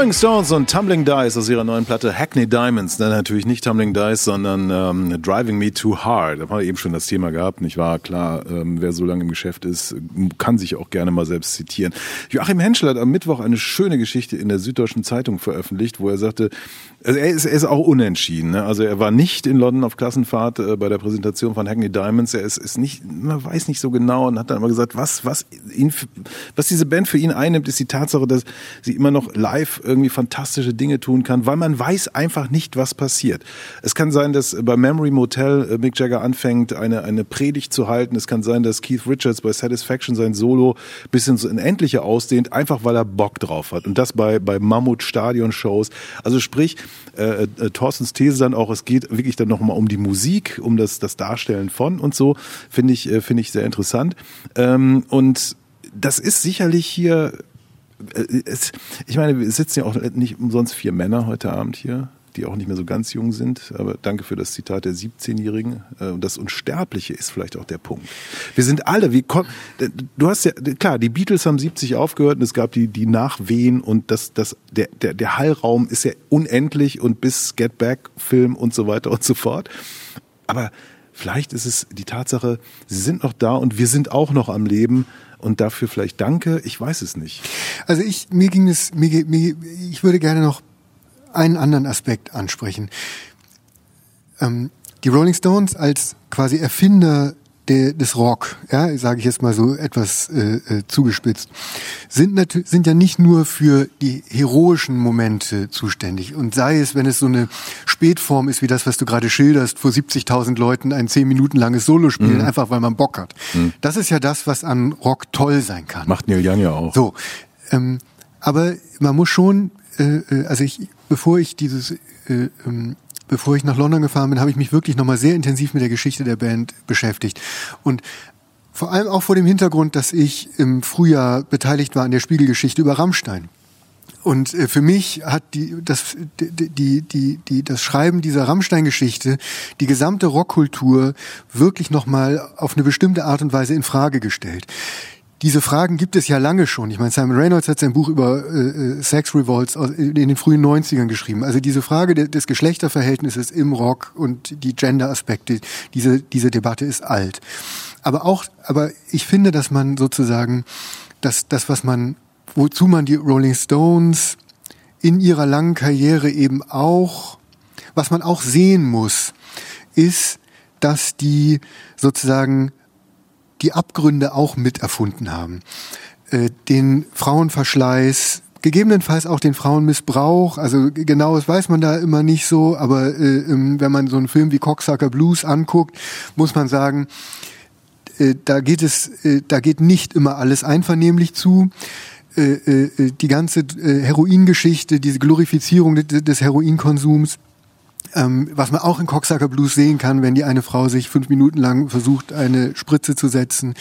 Rolling Stones und Tumbling Dice aus ihrer neuen Platte Hackney Diamonds. Nein, natürlich nicht Tumbling Dice, sondern ähm, Driving Me Too Hard. Da haben wir eben schon das Thema gehabt, nicht wahr? Klar, ähm, wer so lange im Geschäft ist, kann sich auch gerne mal selbst zitieren. Joachim Henschel hat am Mittwoch eine schöne Geschichte in der Süddeutschen Zeitung veröffentlicht, wo er sagte, also er ist, er ist auch unentschieden. Ne? Also er war nicht in London auf Klassenfahrt äh, bei der Präsentation von Hackney Diamonds. Er ist, ist nicht, man weiß nicht so genau und hat dann immer gesagt, was, was ihn, was diese Band für ihn einnimmt, ist die Tatsache, dass sie immer noch live irgendwie fantastische Dinge tun kann, weil man weiß einfach nicht, was passiert. Es kann sein, dass bei Memory Motel äh, Mick Jagger anfängt, eine, eine Predigt zu halten. Es kann sein, dass Keith Richards bei Satisfaction sein Solo bis ins Unendliche ausdehnt, einfach weil er Bock drauf hat. Und das bei, bei Mammut-Stadion-Shows. Also sprich, äh, äh, Thorstens These dann auch, es geht wirklich dann nochmal um die Musik, um das, das Darstellen von und so, finde ich, äh, finde ich sehr interessant. Ähm, und das ist sicherlich hier, äh, es, ich meine, wir sitzen ja auch nicht umsonst vier Männer heute Abend hier, die auch nicht mehr so ganz jung sind. Aber danke für das Zitat der 17-Jährigen. Äh, Und das Unsterbliche ist vielleicht auch der Punkt. Wir sind alle, wie kon- du hast ja, klar, die Beatles haben 70 aufgehört und es gab die, die Nachwehen und das, das, der, der, der Hallraum ist ja unendlich und bis Get Back Film und so weiter und so fort. Aber vielleicht ist es die Tatsache, sie sind noch da und wir sind auch noch am Leben und dafür vielleicht danke, ich weiß es nicht. Also ich, mir ging es, mir, mir, ich würde gerne noch einen anderen Aspekt ansprechen. Ähm, die Rolling Stones als quasi Erfinder der, des Rock, ja, sage ich jetzt mal so etwas äh, äh, zugespitzt, sind natürlich sind ja nicht nur für die heroischen Momente zuständig und sei es, wenn es so eine Spätform ist wie das, was du gerade schilderst, vor 70.000 Leuten ein zehn Minuten langes Solo spielen, einfach weil man Bock hat. Das ist ja das, was an Rock toll sein kann. Macht Neil Young ja auch. So, ähm, aber man muss schon, äh, äh, also ich, bevor ich dieses, äh, ähm, bevor ich nach London gefahren bin, habe ich mich wirklich nochmal sehr intensiv mit der Geschichte der Band beschäftigt und vor allem auch vor dem Hintergrund, dass ich im Frühjahr beteiligt war an der Spiegelgeschichte über Rammstein. Und äh, für mich hat die, das, die, die, die, die, das Schreiben dieser Rammstein-Geschichte die gesamte Rockkultur wirklich nochmal auf eine bestimmte Art und Weise in Frage gestellt. Diese Fragen gibt es ja lange schon. Ich meine, Simon Reynolds hat sein Buch über äh, äh, Sex Revolts in den frühen 90ern geschrieben. Also diese Frage de, des Geschlechterverhältnisses im Rock und die Gender-Aspekte, diese, diese Debatte ist alt. Aber auch, aber ich finde, dass man sozusagen, dass das, was man, wozu man die Rolling Stones in ihrer langen Karriere eben auch, was man auch sehen muss, ist, dass die sozusagen die Abgründe auch mit erfunden haben. Äh, den Frauenverschleiß, gegebenenfalls auch den Frauenmissbrauch, also genau, das weiß man da immer nicht so, aber äh, ähm, wenn man so einen Film wie Cocksucker Blues anguckt, muss man sagen, äh, da geht es, da geht nicht immer alles einvernehmlich zu. Die ganze Heroingeschichte, diese Glorifizierung des Heroinkonsums, ähm, was man auch in Cocksucker Blues sehen kann, wenn die eine Frau sich fünf Minuten lang versucht, eine Spritze zu setzen.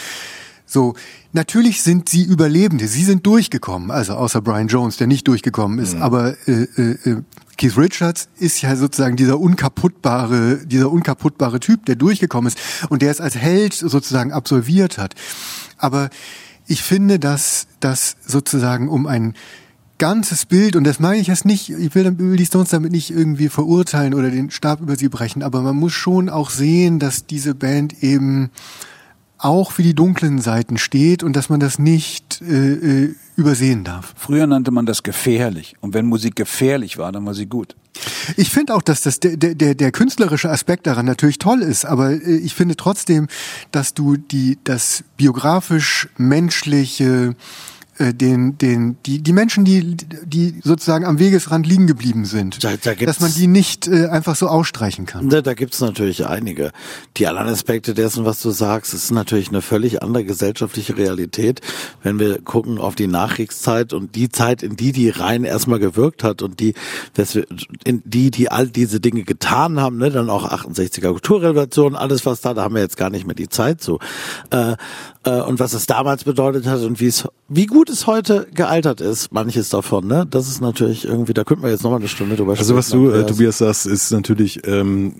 So, natürlich sind sie Überlebende. Sie sind durchgekommen, also außer Brian Jones, der nicht durchgekommen ist. Aber äh, äh, äh, Keith Richards ist ja sozusagen dieser unkaputtbare, dieser unkaputtbare Typ, der durchgekommen ist und der es als Held sozusagen absolviert hat. Aber ich finde, dass dass sozusagen um ein ganzes Bild, und das meine ich jetzt nicht, ich will, will die Stones damit nicht irgendwie verurteilen oder den Stab über sie brechen, aber man muss schon auch sehen, dass diese Band eben auch für die dunklen Seiten steht und dass man das nicht äh, äh, übersehen darf. Früher nannte man das gefährlich. Und wenn Musik gefährlich war, dann war sie gut. Ich finde auch, dass das der, der, der künstlerische Aspekt daran natürlich toll ist, aber äh, ich finde trotzdem, dass du die das biografisch menschliche äh, den, den, die, die Menschen, die, die sozusagen am Wegesrand liegen geblieben sind, Da- da gibt's- dass man die nicht äh, einfach so ausstreichen kann. Da, da gibt's natürlich einige. Die anderen Aspekte dessen, was du sagst, ist natürlich eine völlig andere gesellschaftliche Realität. Wenn wir gucken auf die Nachkriegszeit und die Zeit, in die die rein erstmal gewirkt hat und die, dass wir, in die, die all diese Dinge getan haben, ne, dann auch 68er Kulturrevolution, alles was da, da haben wir jetzt gar nicht mehr die Zeit zu. Äh, äh, und was es damals bedeutet hat und wie es, wie gut es heute gealtert ist, manches davon, ne, das ist natürlich irgendwie, da könnten wir jetzt nochmal eine Stunde drüber Also was sprechen, du, äh. Tobias, sagst, ist natürlich, ähm,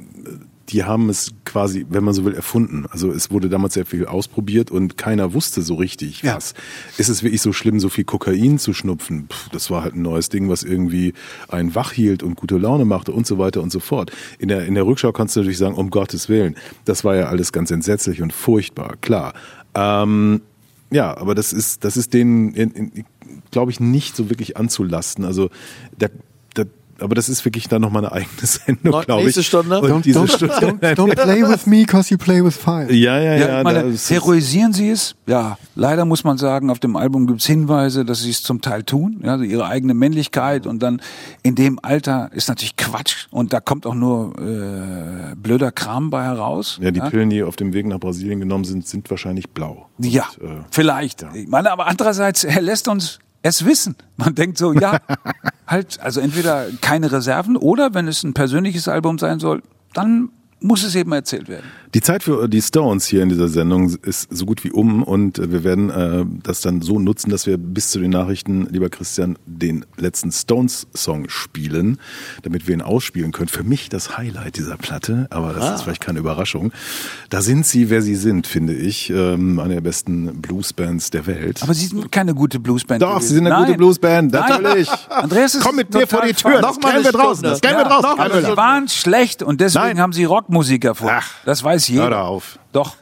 die haben es quasi, wenn man so will, erfunden. Also es wurde damals sehr viel ausprobiert und keiner wusste so richtig, Ja. was. Ist es wirklich so schlimm, so viel Kokain zu schnupfen? Puh, das war halt ein neues Ding, was irgendwie einen wach hielt und gute Laune machte und so weiter und so fort. In der, in der Rückschau kannst du natürlich sagen, um Gottes Willen, das war ja alles ganz entsetzlich und furchtbar, klar. Ähm, ja, aber das ist, das ist denen, glaube ich, nicht so wirklich anzulasten. Also, da, aber das ist wirklich dann nochmal eine eigene Sendung, glaube ich. nächste Stunde? Und Don't, diese don't, Stunde. don't, don't play with me, cause you play with fire. Ja, ja, ja. Ja, meine, heroisieren sie es? Ja, leider muss man sagen, auf dem Album gibt's Hinweise, dass sie es zum Teil tun. Ja, also ihre eigene Männlichkeit und dann in dem Alter ist natürlich Quatsch und da kommt auch nur äh, blöder Kram bei heraus. ja, die Pillen, die auf dem Weg nach Brasilien genommen sind, sind wahrscheinlich blau. Ja, Und, äh, vielleicht. Ich meine, aber andererseits, er lässt uns es wissen. Man denkt so, ja, halt, also entweder keine Reserven oder wenn es ein persönliches Album sein soll, dann muss es eben erzählt werden. Die Zeit für die Stones hier in dieser Sendung ist so gut wie um und wir werden äh, das dann so nutzen, dass wir bis zu den Nachrichten, lieber Christian, den letzten Stones-Song spielen, damit wir ihn ausspielen können. Für mich das Highlight dieser Platte, aber das ist vielleicht keine Überraschung. Da sind sie, wer sie sind, finde ich, ähm, eine der besten Bluesbands der Welt. Aber sie sind keine gute Bluesband. Doch, gewesen. sie sind eine Nein. gute Bluesband, natürlich. Andreas ist Komm mit mir vor die Tür, das kennen wir draußen, das kennen wir draußen. Aber sie waren schlecht und deswegen Nein. haben sie Rockmusik erfunden. Ach. das weiß jeder. Hör da auf. Doch.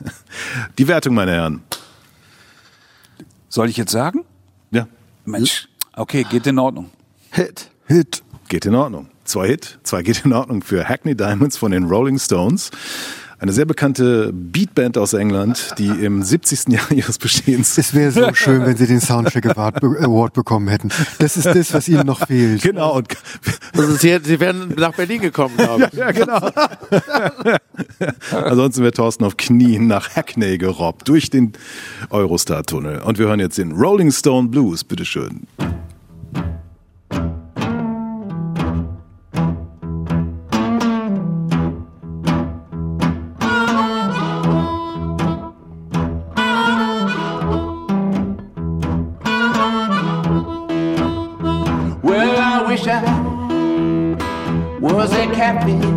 Die Wertung, meine Herren. Soll ich jetzt sagen? Ja, Mensch. Okay, geht in Ordnung. Hit. Hit. Geht in Ordnung. Zwei Hit, zwei geht in Ordnung für Hackney Diamonds von den Rolling Stones. Eine sehr bekannte Beatband aus England, die im 70. Jahr ihres Bestehens Es wäre so schön, wenn sie den Soundtrack Award, Award bekommen hätten. Das ist das, was ihnen noch fehlt. Genau, und Also sie, sie wären nach Berlin gekommen, glaube ich. ja, genau. Ansonsten wäre Thorsten auf Knien nach Hackney gerobbt durch den Eurostar-Tunnel. Und wir hören jetzt den Rolling Stone Blues, bitteschön. Was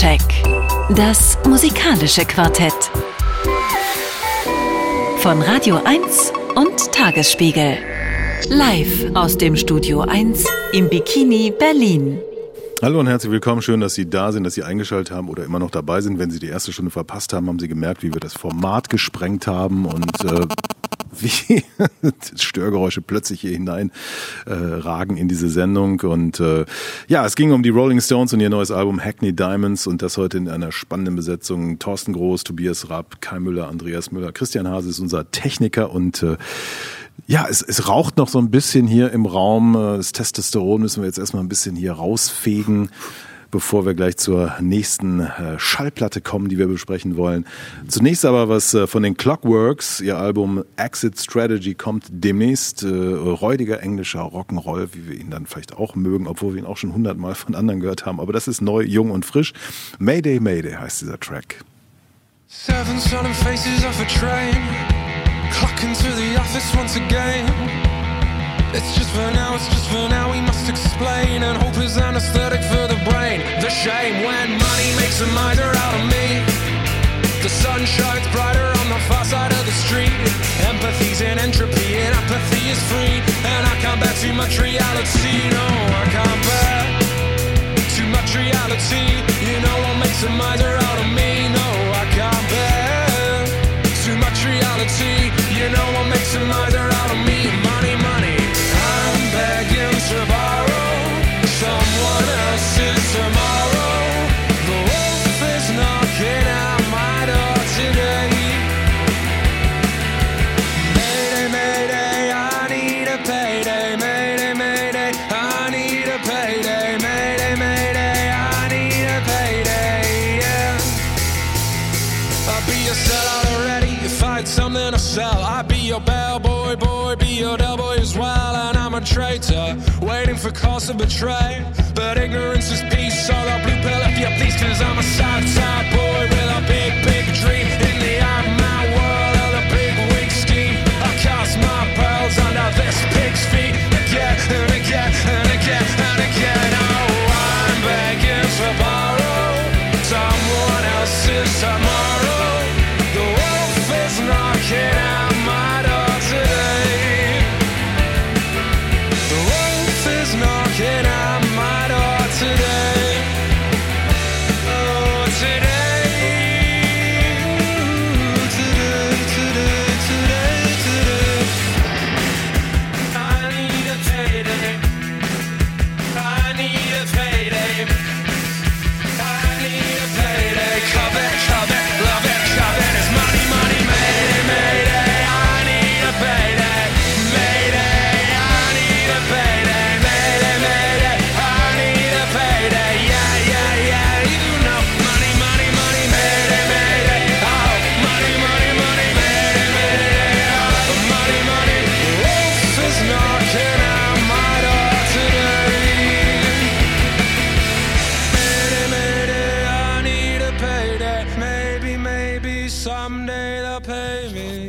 Soundcheck. Das musikalische Quartett. Von Radio 1 und Tagesspiegel. Live aus dem Studio 1 im Bikini Berlin. Hallo und herzlich willkommen. Schön, dass Sie da sind, dass Sie eingeschaltet haben oder immer noch dabei sind. Wenn Sie die erste Stunde verpasst haben, haben Sie gemerkt, wie wir das Format gesprengt haben und äh, wie Störgeräusche plötzlich hier hinein äh, ragen in diese Sendung. Und äh, ja, es ging um die Rolling Stones und ihr neues Album Hackney Diamonds und das heute in einer spannenden Besetzung. Thorsten Groß, Tobias Rapp, Kai Müller, Andreas Müller, Christian Hase ist unser Techniker und äh, ja, es, es raucht noch so ein bisschen hier im Raum. Äh, Das Testosteron müssen wir jetzt erstmal ein bisschen hier rausfegen, bevor wir gleich zur nächsten äh, Schallplatte kommen, die wir besprechen wollen. Zunächst aber was äh, von den Clockworks. Ihr Album Exit Strategy kommt demnächst. Äh, räudiger englischer Rock'n'Roll, wie wir ihn dann vielleicht auch mögen, obwohl wir ihn auch schon hundertmal von anderen gehört haben. Aber das ist neu, jung und frisch. Mayday, Mayday heißt dieser Track. Seven sullen faces off a train, clocking to the office once again. It's just for now, it's just for now, we must explain. And hope is anesthetic for the brain. The shame when money makes a miser out of me. The sun shines brighter on the far side of the street. Empathy's in entropy, and apathy is free. And I can't bear too much reality, no, I can't bear too much reality. You know what makes a miser out of me? For cause to betray. But ignorance is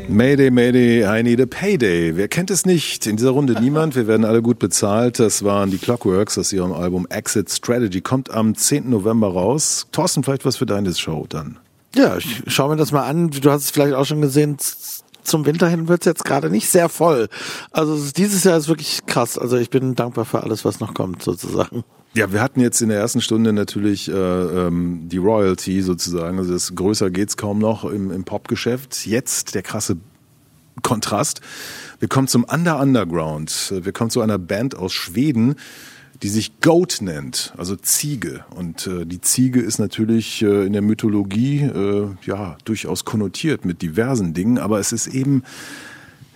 Mayday, Mayday, I need a payday. Wer kennt es nicht? In dieser Runde niemand. Wir werden alle gut bezahlt. Das waren die Clockworks aus ihrem Album Exit Strategy. Kommt am 10. November raus. Thorsten, vielleicht was für deine Show dann? Ja, ich schau mir das mal an. Du hast es vielleicht auch schon gesehen. Zum Winter hin wird's jetzt gerade nicht sehr voll. Also es dieses Jahr ist wirklich krass. Also ich bin dankbar für alles, was noch kommt, sozusagen. Ja, wir hatten jetzt in der ersten Stunde natürlich äh, ähm, die Royalty sozusagen. Also das größer geht's kaum noch im, im Popgeschäft. Jetzt der krasse Kontrast. Wir kommen zum Under Underground. Wir kommen zu einer Band aus Schweden, die sich Goat nennt, also Ziege. Und äh, die Ziege ist natürlich äh, in der Mythologie äh, ja durchaus konnotiert mit diversen Dingen, aber es ist eben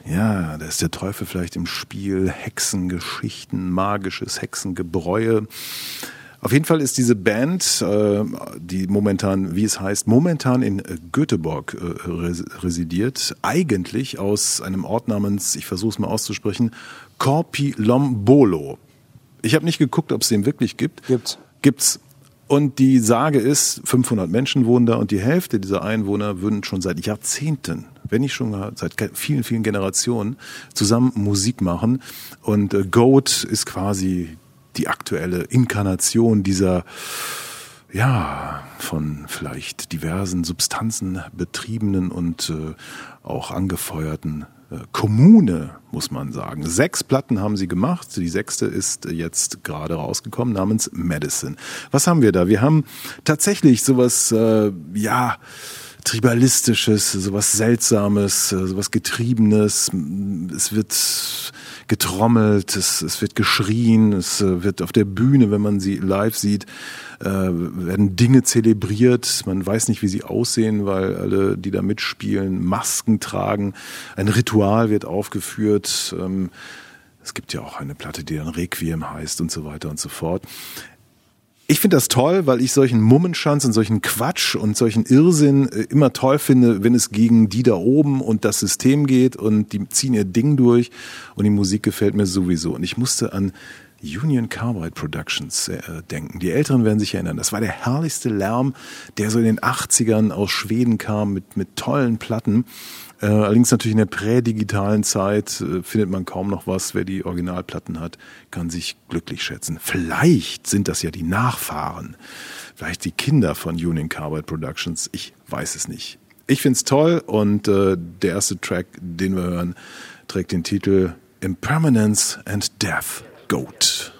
ja, da ist der Teufel vielleicht im Spiel, Hexengeschichten, magisches Hexengebräue. Auf jeden Fall ist diese Band, äh, die momentan, wie es heißt, momentan in Göteborg äh, res residiert, eigentlich aus einem Ort namens, ich versuche es mal auszusprechen, Corpi Lombolo. Ich habe nicht geguckt, ob es den wirklich gibt. Gibt's. Gibt's. Und die Sage ist, 500 Menschen wohnen da und die Hälfte dieser Einwohner würden schon seit Jahrzehnten, wenn nicht schon seit vielen, vielen Generationen zusammen Musik machen. Und äh, Goat ist quasi die aktuelle Inkarnation dieser ja, von vielleicht diversen Substanzen betriebenen und äh, auch angefeuerten Kommune, muss man sagen. Sechs Platten haben sie gemacht. Die sechste ist jetzt gerade rausgekommen, namens Medicine. Was haben wir da? Wir haben tatsächlich sowas, äh, ja, Tribalistisches, sowas Seltsames, äh, sowas Getriebenes. Es wird getrommelt, es, es wird geschrien, es äh, wird auf der Bühne, wenn man sie live sieht, äh, werden Dinge zelebriert. Man weiß nicht, wie sie aussehen, weil alle, die da mitspielen, Masken tragen. Ein Ritual wird aufgeführt. Ähm, es gibt ja auch eine Platte, die dann Requiem heißt und so weiter und so fort. Ich finde das toll, weil ich solchen Mummenschanz und solchen Quatsch und solchen Irrsinn äh, immer toll finde, wenn es gegen die da oben und das System geht und die ziehen ihr Ding durch und die Musik gefällt mir sowieso. Und ich musste an Union Carbide Productions äh, denken. Die Älteren werden sich erinnern. Das war der herrlichste Lärm, der so in den 80ern aus Schweden kam mit, mit tollen Platten. Äh, allerdings natürlich in der prädigitalen Zeit äh, findet man kaum noch was. Wer die Originalplatten hat, kann sich glücklich schätzen. Vielleicht sind das ja die Nachfahren. Vielleicht die Kinder von Union Carbide Productions. Ich weiß es nicht. Ich find's toll und äh, der erste Track, den wir hören, trägt den Titel Impermanence and Death Goat.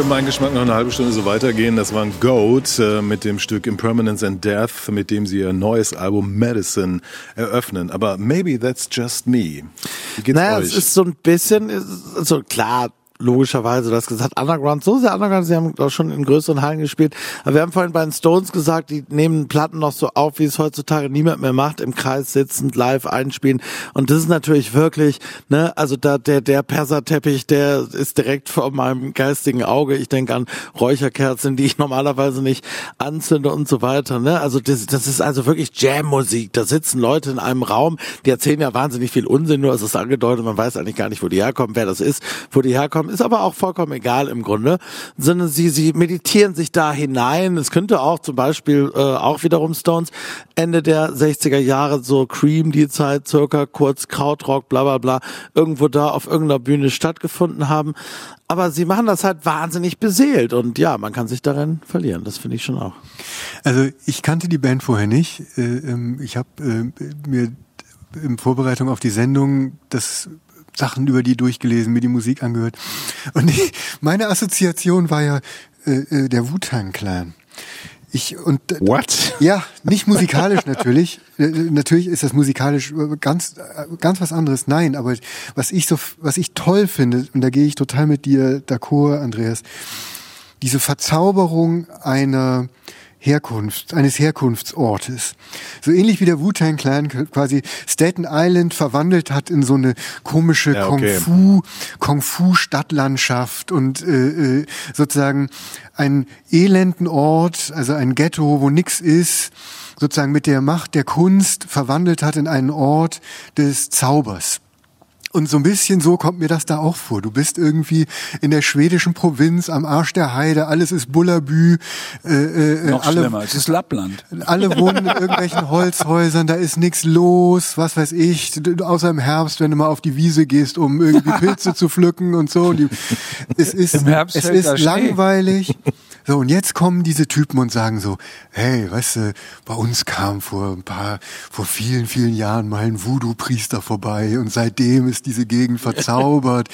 Für meinen Geschmack noch eine halbe Stunde so weitergehen. Das waren Goat äh, mit dem Stück Impermanence and Death, mit dem sie ihr neues Album Medicine eröffnen. Aber maybe that's just me. Wie geht's Naja, euch? es ist so ein bisschen, ist- also klar, logischerweise, du hast gesagt, Underground, so sehr Underground, sie haben auch schon in größeren Hallen gespielt, aber wir haben vorhin bei den Stones gesagt, die nehmen Platten noch so auf, wie es heutzutage niemand mehr macht, im Kreis sitzend, live einspielen. Und das ist natürlich wirklich, ne, also da, der, der Perserteppich, der ist direkt vor meinem geistigen Auge, ich denke an Räucherkerzen, die ich normalerweise nicht anzünde und so weiter, ne, also das, das ist also wirklich Jam-Musik, da sitzen Leute in einem Raum, die erzählen ja wahnsinnig viel Unsinn, nur es ist angedeutet, man weiß eigentlich gar nicht, wo die herkommen, wer das ist, wo die herkommen, ist aber auch vollkommen egal im Grunde, sondern sie, sie meditieren sich da hinein. Es könnte auch zum Beispiel äh, auch wiederum Stones Ende der 60er Jahre so Cream, die Zeit circa, kurz Krautrock, bla bla bla, irgendwo da auf irgendeiner Bühne stattgefunden haben. Aber sie machen das halt wahnsinnig beseelt und ja, man kann sich darin verlieren. Das finde ich schon auch. Also ich kannte die Band vorher nicht. Äh, ähm, Ich habe äh, mir in Vorbereitung auf die Sendung das Sachen über die durchgelesen, mir die Musik angehört. Und ich, meine Assoziation war ja äh, äh, der Wu-Tang Clan. Ich und äh, What? ja, nicht musikalisch natürlich. Äh, Natürlich ist das musikalisch ganz ganz was anderes. Nein, aber was ich so was ich toll finde und da gehe ich total mit dir d'accord, Andreas. Diese Verzauberung einer Herkunft, eines Herkunftsortes. So ähnlich wie der Wu-Tang Clan quasi Staten Island verwandelt hat in so eine komische Ja, okay. Kung-Fu, Kung-Fu-Stadtlandschaft und äh, äh, sozusagen einen elenden Ort, also ein Ghetto, wo nix ist, sozusagen mit der Macht der Kunst verwandelt hat in einen Ort des Zaubers. Und so ein bisschen so kommt mir das da auch vor. Du bist irgendwie in der schwedischen Provinz am Arsch der Heide, alles ist Bullabü, äh, äh, Noch alle, schlimmer, es ist Lappland. alle wohnen in irgendwelchen Holzhäusern, da ist nichts los, was weiß ich, außer im Herbst, wenn du mal auf die Wiese gehst, um irgendwie Pilze zu pflücken und so. Die, es ist, Im Herbst es ist Schnee. So, und jetzt kommen diese Typen und sagen so, hey, weißt du, bei uns kam vor ein paar, vor vielen, vielen Jahren mal ein Voodoo-Priester vorbei und seitdem ist diese Gegend verzaubert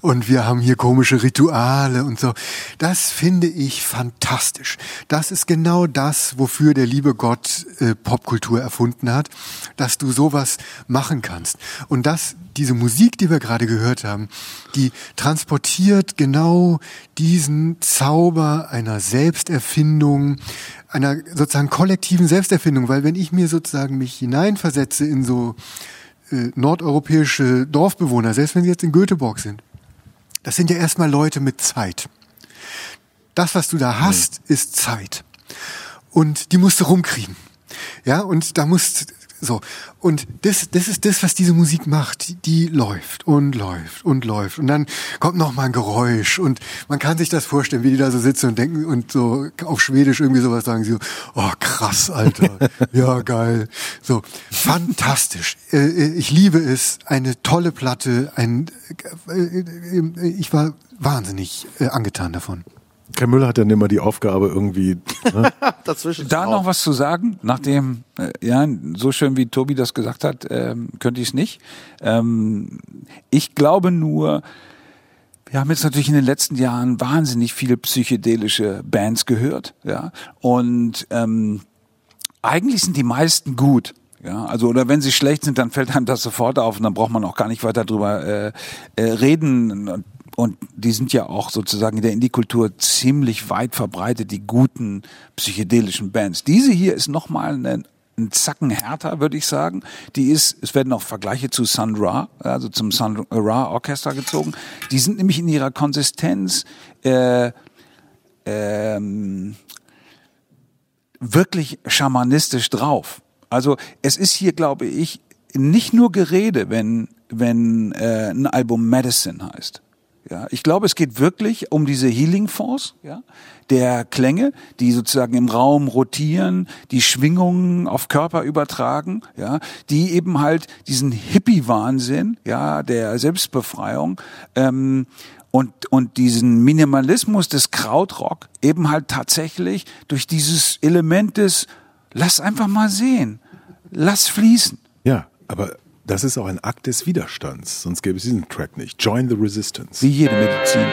und wir haben hier komische Rituale und so. Das finde ich fantastisch. Das ist genau das, wofür der liebe Gott äh, Popkultur erfunden hat, dass du sowas machen kannst. Und dass diese Musik, die wir gerade gehört haben, die transportiert genau diesen Zauber einer Selbsterfindung, einer sozusagen kollektiven Selbsterfindung, weil wenn ich mir sozusagen mich hineinversetze in so äh, nordeuropäische Dorfbewohner, selbst wenn sie jetzt in Göteborg sind, das sind ja erstmal Leute mit Zeit. Das, was du da hast, ist Zeit. Und die musst du rumkriegen. Ja, und da musst, so. Und das, das ist das, was diese Musik macht. Die, läuft und läuft und läuft. Und dann kommt noch mal ein Geräusch. Und man kann sich das vorstellen, wie die da so sitzen und denken und so auf Schwedisch irgendwie sowas sagen. Sie so, oh krass, Alter. ja, geil. So, fantastisch. Äh, äh, Ich liebe es. Eine tolle Platte. Ein, äh, ich war wahnsinnig angetan davon. Kai Müller hat dann immer die Aufgabe irgendwie. Ne? Dazwischen. Da noch was zu sagen, nachdem, äh, ja, so schön wie Tobi das gesagt hat, ähm, könnte ich es nicht. Ähm, ich glaube nur, wir haben jetzt natürlich in den letzten Jahren wahnsinnig viele psychedelische Bands gehört, ja, und ähm, eigentlich sind die meisten gut. Ja, also oder wenn sie schlecht sind, dann fällt einem das sofort auf und dann braucht man auch gar nicht weiter drüber äh, äh, reden. Und, und die sind ja auch sozusagen in der Indie-Kultur ziemlich weit verbreitet, die guten psychedelischen Bands. Diese hier ist nochmal eine ein Zacken härter, würde ich sagen. Die ist, es werden auch Vergleiche zu Sun Ra, also zum Sun Ra Orchester gezogen. Die sind nämlich in ihrer Konsistenz äh, ähm, wirklich schamanistisch drauf. Also es ist hier, glaube ich, nicht nur Gerede, wenn, wenn äh, ein Album Medicine heißt. Ja, ich glaube, es geht wirklich um diese Healing Force, ja, der Klänge, die sozusagen im Raum rotieren, die Schwingungen auf Körper übertragen, ja, die eben halt diesen Hippie-Wahnsinn, ja, der Selbstbefreiung ähm, und und diesen Minimalismus des Krautrock eben halt tatsächlich durch dieses Element des Lass einfach mal sehen, lass fließen. Ja, aber das ist auch ein Akt des Widerstands, sonst gäbe es diesen Track nicht. Join the Resistance. Wie jede Medizin.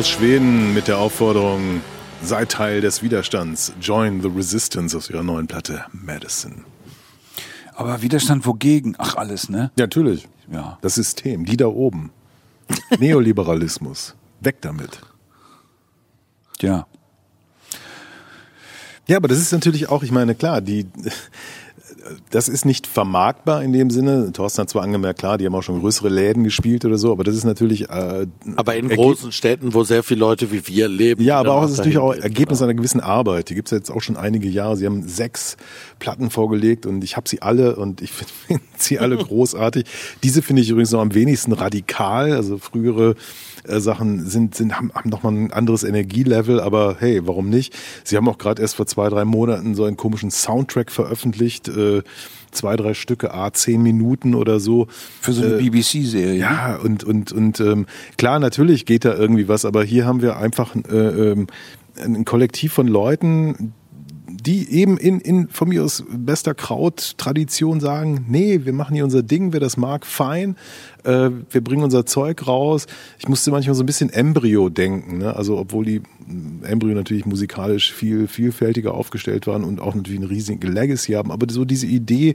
Aus Schweden mit der Aufforderung, sei Teil des Widerstands, join the resistance aus ihrer neuen Platte Madison. Aber Widerstand wogegen? Ach, alles, ne? Ja, natürlich. Ja. Das System, die da oben. Neoliberalismus. Weg damit. Ja. Ja, aber das ist natürlich auch, ich meine, klar, die, das ist nicht vermarktbar in dem Sinne. Thorsten hat zwar angemerkt, klar, die haben auch schon größere Läden gespielt oder so, aber das ist natürlich. Äh, Aber in großen Städten, wo sehr viele Leute wie wir leben. Ja, aber dann auch, es ist natürlich auch Ergebnis genau. einer gewissen Arbeit. Die gibt's jetzt auch schon einige Jahre. Sie haben sechs Platten vorgelegt und ich habe sie alle und ich finde sie alle großartig. Diese finde ich übrigens noch am wenigsten radikal. Also frühere äh, Sachen sind, sind, haben, haben nochmal ein anderes Energielevel, aber hey, warum nicht? Sie haben auch gerade erst vor zwei, drei Monaten so einen komischen Soundtrack veröffentlicht. Äh, zwei, drei Stücke, a zehn Minuten oder so. Für so eine Äh, BBC-Serie. ja, und, und, und ähm, klar, natürlich geht da irgendwie was, aber hier haben wir einfach äh, ähm, ein Kollektiv von Leuten, die eben in, in von mir aus bester Kraut-Tradition sagen, nee, wir machen hier unser Ding, wer das mag, fein, äh, wir bringen unser Zeug raus. Ich musste manchmal so ein bisschen Embryo denken, ne? also obwohl die mh, Embryo natürlich musikalisch viel vielfältiger aufgestellt waren und auch natürlich eine riesige Legacy haben, aber so diese Idee,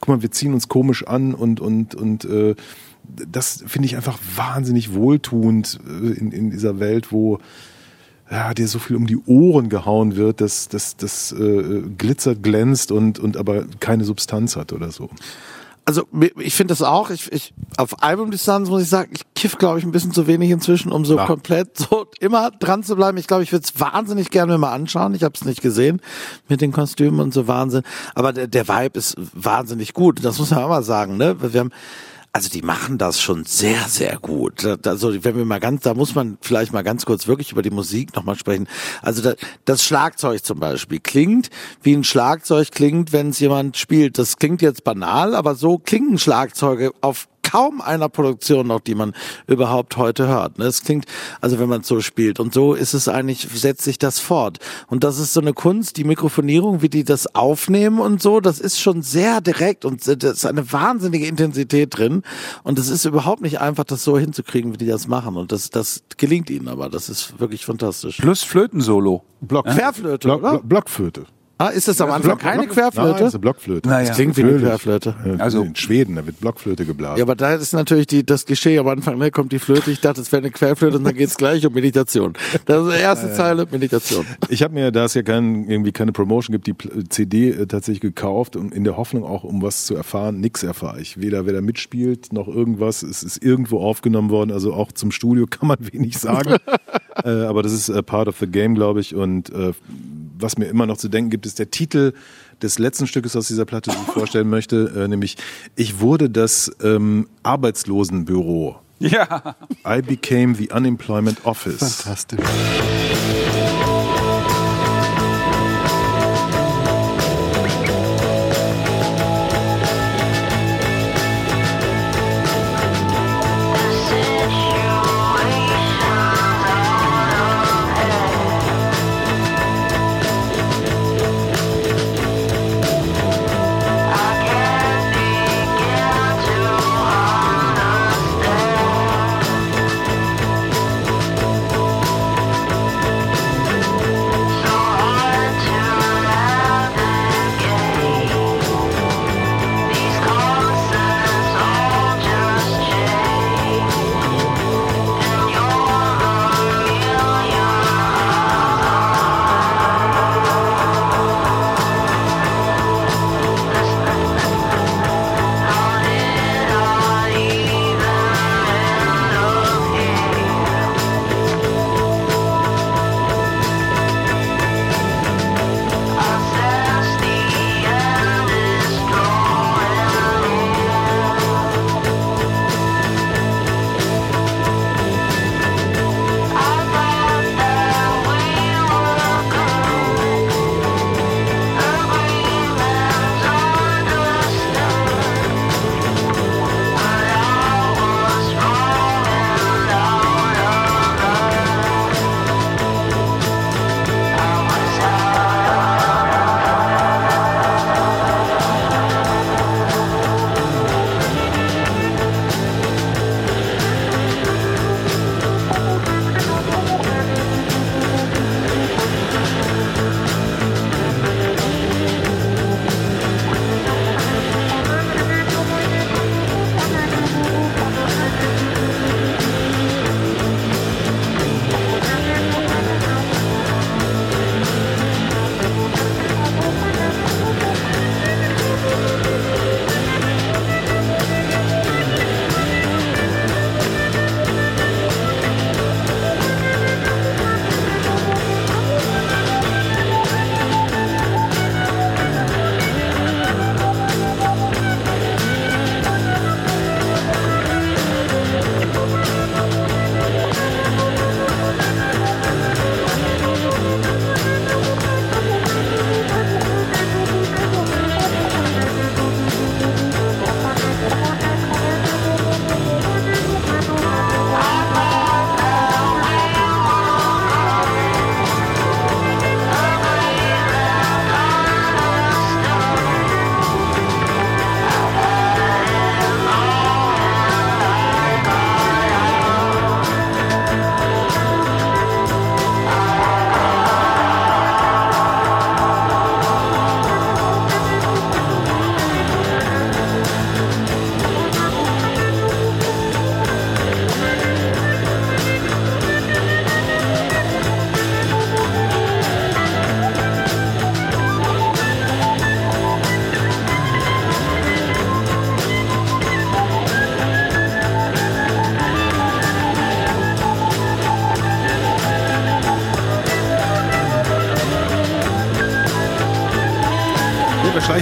guck mal, wir ziehen uns komisch an und und und äh, das finde ich einfach wahnsinnig wohltuend äh, in, in dieser Welt, wo ja, dir so viel um die Ohren gehauen wird, dass das, das äh, glitzert, glänzt und, und aber keine Substanz hat oder so. Also ich finde das auch. Ich, ich auf Albumdistanz muss ich sagen, ich kiff glaube ich ein bisschen zu wenig inzwischen, um so Ja. komplett so immer dran zu bleiben. Ich glaube, ich würde es wahnsinnig gerne mir mal anschauen. Ich habe es nicht gesehen mit den Kostümen und so Wahnsinn. Aber der, der Vibe ist wahnsinnig gut. Das muss man auch mal sagen. Ne, wir haben also die machen das schon sehr, sehr gut. Also wenn wir mal ganz, da muss man vielleicht mal ganz kurz wirklich über die Musik nochmal sprechen. Also da, das Schlagzeug zum Beispiel klingt, wie ein Schlagzeug klingt, wenn es jemand spielt. Das klingt jetzt banal, aber so klingen Schlagzeuge auf kaum einer Produktion noch, die man überhaupt heute hört. ne? Es klingt, also wenn man es so spielt. Und so ist es eigentlich, setzt sich das fort. Und das ist so eine Kunst, die Mikrofonierung, wie die das aufnehmen und so, das ist schon sehr direkt und da ist eine wahnsinnige Intensität drin. Und es ist überhaupt nicht einfach, das so hinzukriegen, wie die das machen. Und das, das gelingt ihnen aber. Das ist wirklich fantastisch. Plus Flötensolo. Block, Querflöte, Block, oder? Block, Blockflöte. Ah, ist das am Anfang keine Nein, Querflöte? das ist eine Blockflöte. Naja. Das klingt wie eine. Querflöte. Also- in Schweden, da wird Blockflöte geblasen. Ja, aber da ist natürlich die, das Klischee am Anfang, ne, kommt die Flöte, ich dachte, es wäre eine Querflöte und dann geht's gleich um Meditation. Das ist die erste Zeile, Meditation. Ich habe mir, da es ja kein, irgendwie keine Promotion gibt, die CD äh, tatsächlich gekauft und in der Hoffnung auch, um was zu erfahren, nix erfahre ich. Weder wer da mitspielt, noch irgendwas. Es ist irgendwo aufgenommen worden, also auch zum Studio kann man wenig sagen. äh, aber das ist äh, part of the game, glaube ich. Und äh, was mir immer noch zu denken gibt, ist der Titel des letzten Stückes aus dieser Platte, die ich vorstellen möchte, äh, nämlich Ich wurde das ähm, Arbeitslosenbüro. Ja. I became the unemployment office. Fantastisch.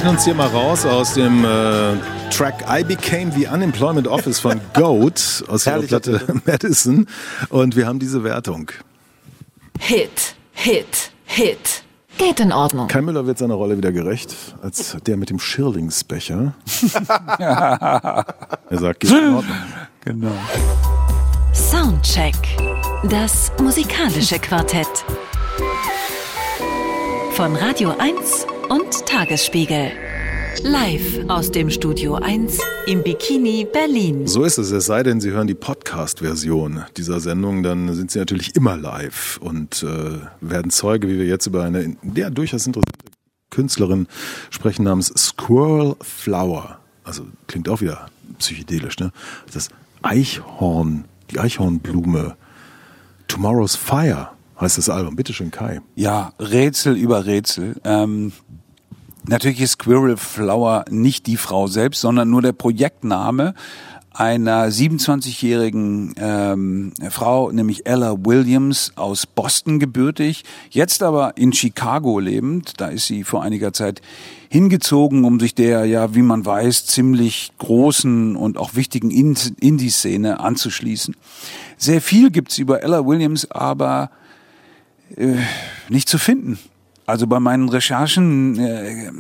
Brechen uns hier mal raus aus dem äh, Track I Became the Unemployment Office von Goat aus Herrlicher Platte Madison und wir haben diese Wertung. Hit, Hit, Hit. Geht in Ordnung. Kai Müller wird seiner Rolle wieder gerecht, als der mit dem Schirlingsbecher. er sagt, geht in Ordnung. Genau. Soundcheck. Das musikalische Quartett. Von Radio 1 und Tagesspiegel. Live aus dem Studio 1 im Bikini Berlin. So ist es, es sei denn, Sie hören die Podcast-Version dieser Sendung, dann sind Sie natürlich immer live und äh, werden Zeuge, wie wir jetzt über eine ja, durchaus interessante Künstlerin sprechen namens Squirrel Flower. Also klingt auch wieder psychedelisch, ne? Das Eichhorn, die Eichhornblume. Tomorrow's Fire heißt das Album. Bitte schön, Kai. Ja, Rätsel über Rätsel. Ähm, natürlich ist Squirrel Flower nicht die Frau selbst, sondern nur der Projektname einer 27-jährigen ähm, Frau, nämlich Ella Williams aus Boston gebürtig, jetzt aber in Chicago lebend. Da ist sie vor einiger Zeit hingezogen, um sich der, ja, wie man weiß, ziemlich großen und auch wichtigen In- Indie-Szene anzuschließen. Sehr viel gibt's über Ella Williams, aber äh, nicht zu finden. Also bei meinen Recherchen äh,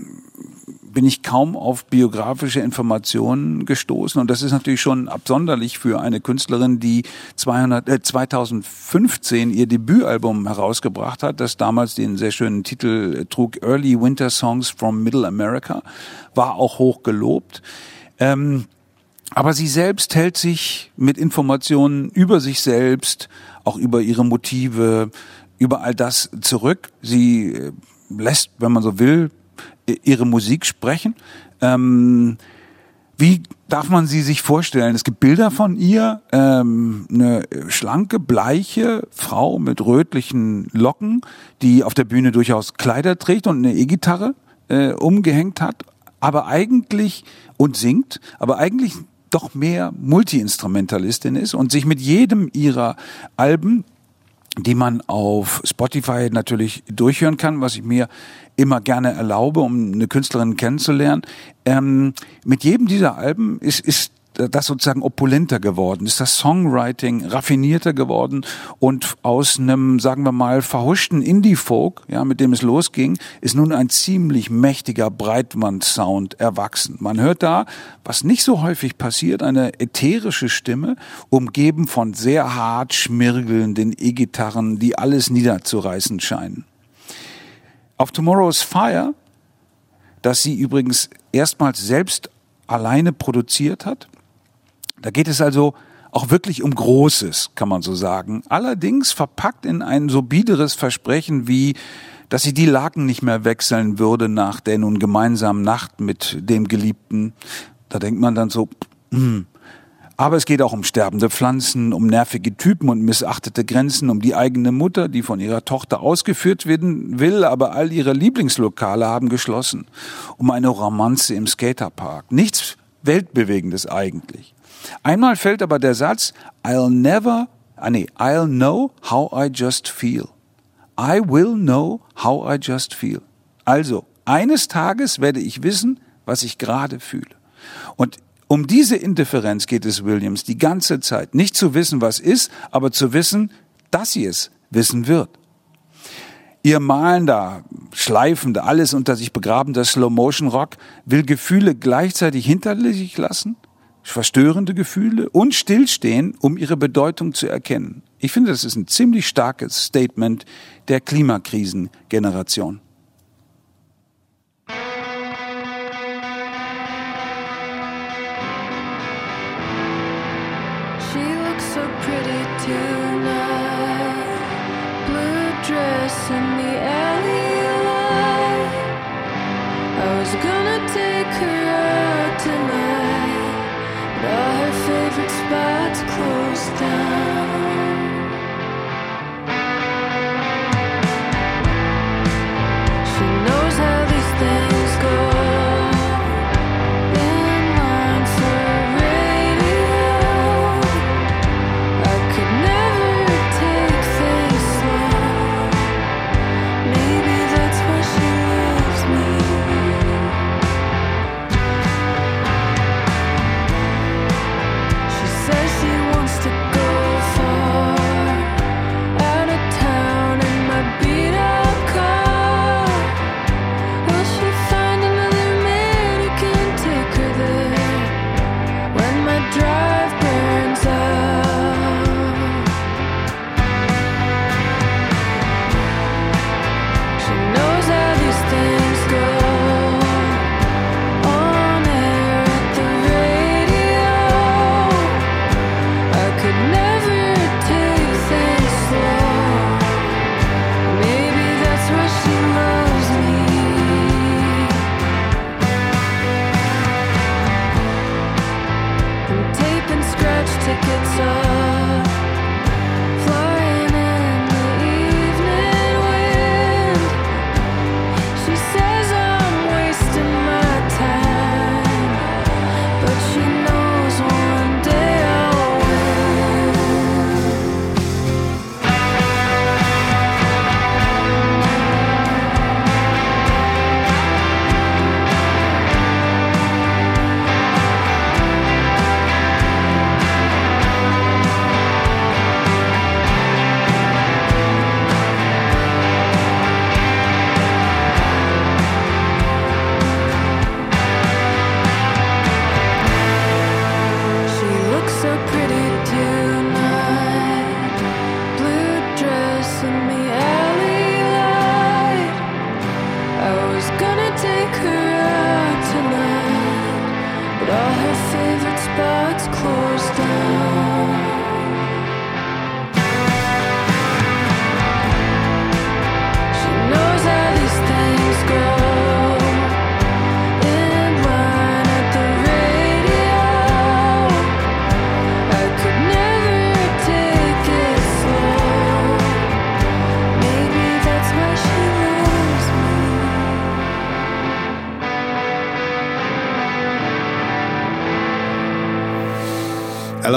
bin ich kaum auf biografische Informationen gestoßen und das ist natürlich schon absonderlich für eine Künstlerin, die 200, äh, 2015 ihr Debütalbum herausgebracht hat, das damals den sehr schönen Titel trug Early Winter Songs from Middle America, war auch hoch gelobt. Ähm, aber sie selbst hält sich mit Informationen über sich selbst, auch über ihre Motive, über all das zurück. Sie äh, lässt, wenn man so will, ihre Musik sprechen. Ähm, wie darf man sie sich vorstellen? Es gibt Bilder von ihr, ähm, eine schlanke, bleiche Frau mit rötlichen Locken, die auf der Bühne durchaus Kleider trägt und eine E-Gitarre äh, umgehängt hat, aber eigentlich und singt, aber eigentlich doch mehr Multiinstrumentalistin ist und sich mit jedem ihrer Alben die man auf Spotify natürlich durchhören kann, was ich mir immer gerne erlaube, um eine Künstlerin kennenzulernen. Ähm, mit jedem dieser Alben ist, ist das sozusagen opulenter geworden, ist das Songwriting raffinierter geworden und aus einem, sagen wir mal, verhuschten Indie-Folk, ja, mit dem es losging, ist nun ein ziemlich mächtiger Breitband-Sound erwachsen. Man hört da, was nicht so häufig passiert, eine ätherische Stimme, umgeben von sehr hart schmirgelnden E-Gitarren, die alles niederzureißen scheinen. Auf Tomorrow's Fire, das sie übrigens erstmals selbst alleine produziert hat, da geht es also auch wirklich um Großes, kann man so sagen. Allerdings verpackt in ein so biederes Versprechen wie, dass sie die Laken nicht mehr wechseln würde nach der nun gemeinsamen Nacht mit dem Geliebten. Da denkt man dann so, hm. Aber es geht auch um sterbende Pflanzen, um nervige Typen und missachtete Grenzen, um die eigene Mutter, die von ihrer Tochter ausgeführt werden will, aber all ihre Lieblingslokale haben geschlossen. Um eine Romanze im Skaterpark. Nichts Weltbewegendes eigentlich. Einmal fällt aber der Satz, I'll never, ah nee, I'll know how I just feel. I will know how I just feel. Also, eines Tages werde ich wissen, was ich gerade fühle. Und um diese Indifferenz geht es Williams die ganze Zeit. Nicht zu wissen, was ist, aber zu wissen, dass sie es wissen wird. Ihr malender, schleifender, alles unter sich begrabender Slow-Motion-Rock will Gefühle gleichzeitig hinter sich lassen, verstörende Gefühle und stillstehen, um ihre Bedeutung zu erkennen. Ich finde, das ist ein ziemlich starkes Statement der Klimakrisengeneration.